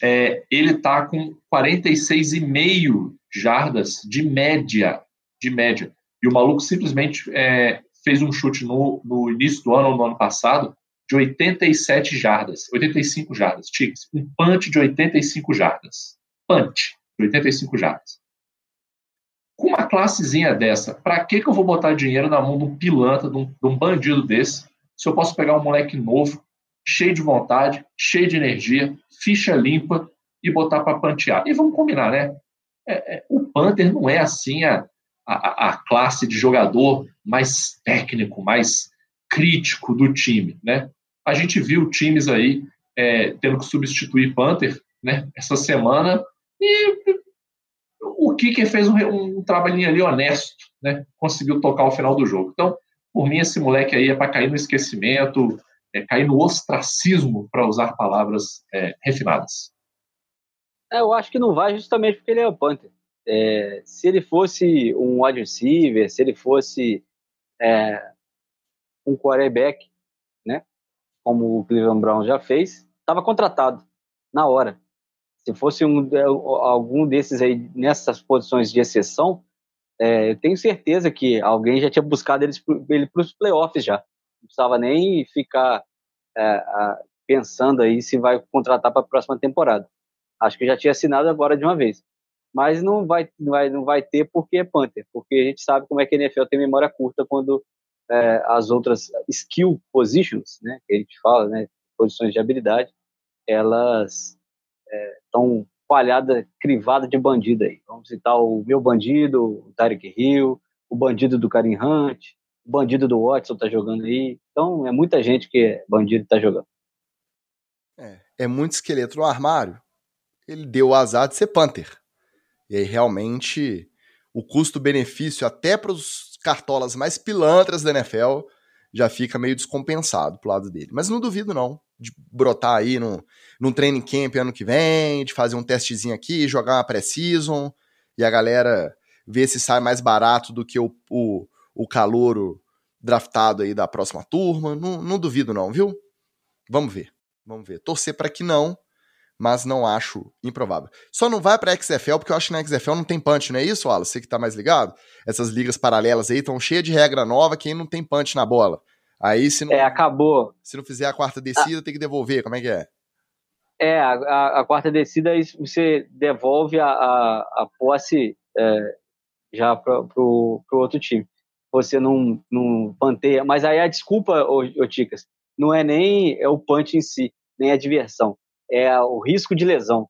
é, ele tá com 46,5 jardas de média, de média. E o maluco simplesmente é, fez um chute no, no início do ano, no ano passado, de 87 jardas, 85 jardas, ticks, um punch de 85 jardas. Punch de 85 jardas. Com uma classezinha dessa, para que, que eu vou botar dinheiro na mão de um pilantra, de um, de um bandido desse, se eu posso pegar um moleque novo, cheio de vontade, cheio de energia, ficha limpa e botar para pantear? E vamos combinar, né? É, é, o Panther não é assim a, a, a, classe de jogador mais técnico, mais crítico do time, né? A gente viu times aí é, tendo que substituir Panther, né? Essa semana e o Kicker fez um, um trabalhinho ali honesto, né? Conseguiu tocar o final do jogo. Então, por mim, esse moleque aí é para cair no esquecimento, é, cair no ostracismo, para usar palavras é, refinadas. É, eu acho que não vai justamente porque ele é o Panther. É, se ele fosse um wide receiver, se ele fosse é, um quarterback, né, como o Cleveland Brown já fez, estava contratado na hora. Se fosse um, é, algum desses aí nessas posições de exceção, é, eu tenho certeza que alguém já tinha buscado ele para os playoffs já. Não precisava nem ficar é, pensando aí se vai contratar para a próxima temporada. Acho que já tinha assinado agora de uma vez. Mas não vai, não vai, não vai ter porque é Panther, porque a gente sabe como é que a NFL tem memória curta quando é, as outras skill positions, né, que a gente fala, né, posições de habilidade, elas estão é, palhada, crivada de bandido aí. Vamos citar o meu bandido, o Tarek Hill, o bandido do Karim Hunt, o bandido do Watson tá jogando aí. Então é muita gente que é bandido tá jogando. É, é muito esqueleto no armário. Ele deu o azar de ser Panther. E aí realmente o custo-benefício até para os cartolas mais pilantras da NFL já fica meio descompensado pro lado dele. Mas não duvido não de brotar aí no, num training camp ano que vem, de fazer um testezinho aqui, jogar uma pré-season e a galera ver se sai mais barato do que o, o, o calouro draftado aí da próxima turma. Não, não duvido não, viu? Vamos ver. Vamos ver. Torcer para que não, mas não acho improvável. Só não vai pra XFL porque eu acho que na XFL não tem punch, não é isso, Wallace? Você que tá mais ligado? Essas ligas paralelas aí estão cheias de regra nova, quem não tem punch na bola. Aí se não. É, acabou. Se não fizer a quarta descida, ah. tem que devolver. Como é que é? É, a, a, a quarta descida você devolve a, a, a posse é, já para o outro time. Você não, não panteia. Mas aí a desculpa, ô, ô Ticas, não é nem é o punch em si, nem a diversão. É o risco de lesão.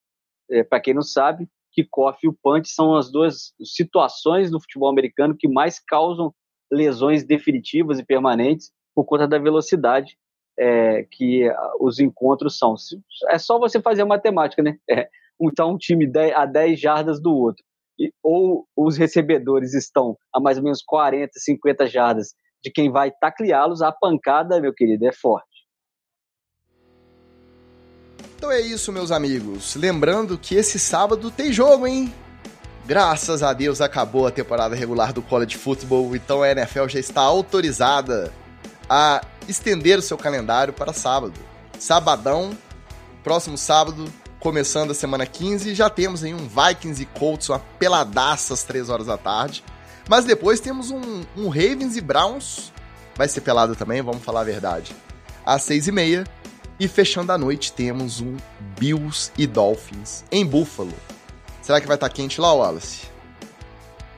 É, para quem não sabe, kickoff e o punch são as duas situações do futebol americano que mais causam lesões definitivas e permanentes por conta da velocidade é, que os encontros são. É só você fazer a matemática, né? É, está um time a 10 jardas do outro, e, ou os recebedores estão a mais ou menos 40, 50 jardas de quem vai tacleá-los, a pancada, meu querido, é forte. Então é isso, meus amigos. Lembrando que esse sábado tem jogo, hein? Graças a Deus acabou a temporada regular do College Football, então a NFL já está autorizada a estender o seu calendário para sábado. Sabadão, próximo sábado, começando a semana 15, já temos aí um Vikings e Colts, uma peladaça às 3 horas da tarde. Mas depois temos um, um Ravens e Browns, vai ser pelado também, vamos falar a verdade, às 6 e meia. E fechando a noite temos um Bills e Dolphins em Buffalo. Será que vai estar quente lá, Wallace?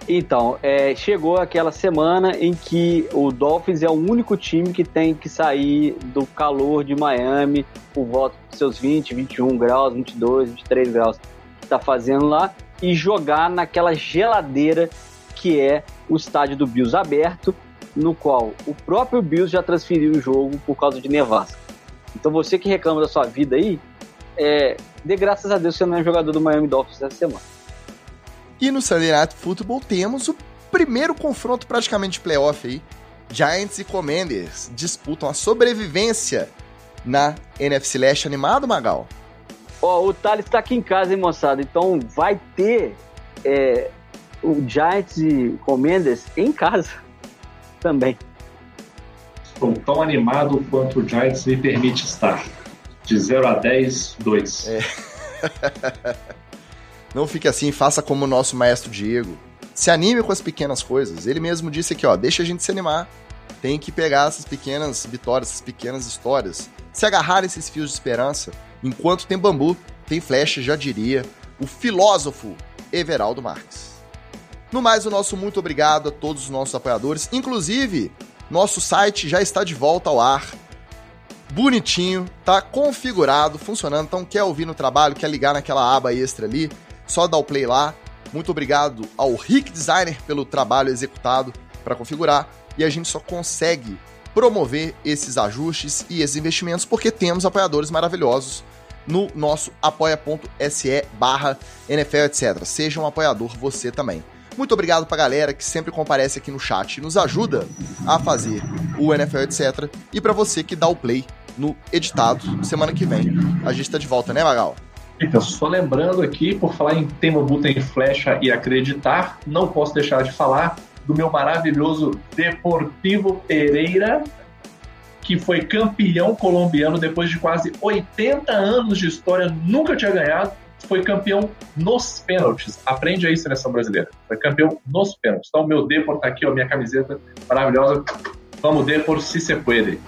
Então, é, chegou aquela semana em que o Dolphins é o único time que tem que sair do calor de Miami por volta dos seus 20, 21 graus, 22, 23 graus que está fazendo lá e jogar naquela geladeira que é o estádio do Bills aberto, no qual o próprio Bills já transferiu o jogo por causa de nevasca. Então você que reclama da sua vida aí, é, dê graças a Deus que você não é jogador do Miami Dolphins essa semana. E no Sunday Night Football temos o primeiro confronto praticamente de playoff aí. Giants e Commanders disputam a sobrevivência na NFC Leste animado, Magal? Ó, oh, o Thales tá aqui em casa, hein, moçada? Então vai ter é, o Giants e Commanders em casa [LAUGHS] também. Estou tão animado quanto o Giants me permite estar. De 0 a 10, 2. É. Não fique assim, faça como o nosso maestro Diego. Se anime com as pequenas coisas. Ele mesmo disse aqui, ó, deixa a gente se animar. Tem que pegar essas pequenas vitórias, essas pequenas histórias, se agarrar esses fios de esperança. Enquanto tem bambu, tem flecha, já diria o filósofo Everaldo Marques. No mais, o nosso muito obrigado a todos os nossos apoiadores. Inclusive, nosso site já está de volta ao ar. Bonitinho, tá configurado, funcionando. Então, quer ouvir no trabalho, quer ligar naquela aba extra ali, só dá o play lá. Muito obrigado ao Rick Designer pelo trabalho executado para configurar. E a gente só consegue promover esses ajustes e esses investimentos porque temos apoiadores maravilhosos no nosso apoia.se barra NFL, etc. Seja um apoiador você também. Muito obrigado pra galera que sempre comparece aqui no chat e nos ajuda a fazer o NFL, etc. E para você que dá o play no editado semana que vem. A gente tá de volta, né, Magal? Então, só lembrando aqui, por falar em tema Buta em Flecha e acreditar, não posso deixar de falar do meu maravilhoso Deportivo Pereira, que foi campeão colombiano depois de quase 80 anos de história, nunca tinha ganhado, foi campeão nos pênaltis. Aprende aí, seleção brasileira. Foi campeão nos pênaltis. Então, meu Depor tá aqui, ó, minha camiseta maravilhosa. Vamos, Depor, se se puede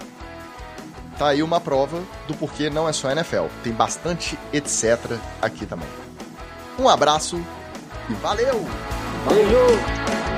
tá aí uma prova do porquê não é só NFL. Tem bastante etc aqui também. Um abraço e valeu! Beijo!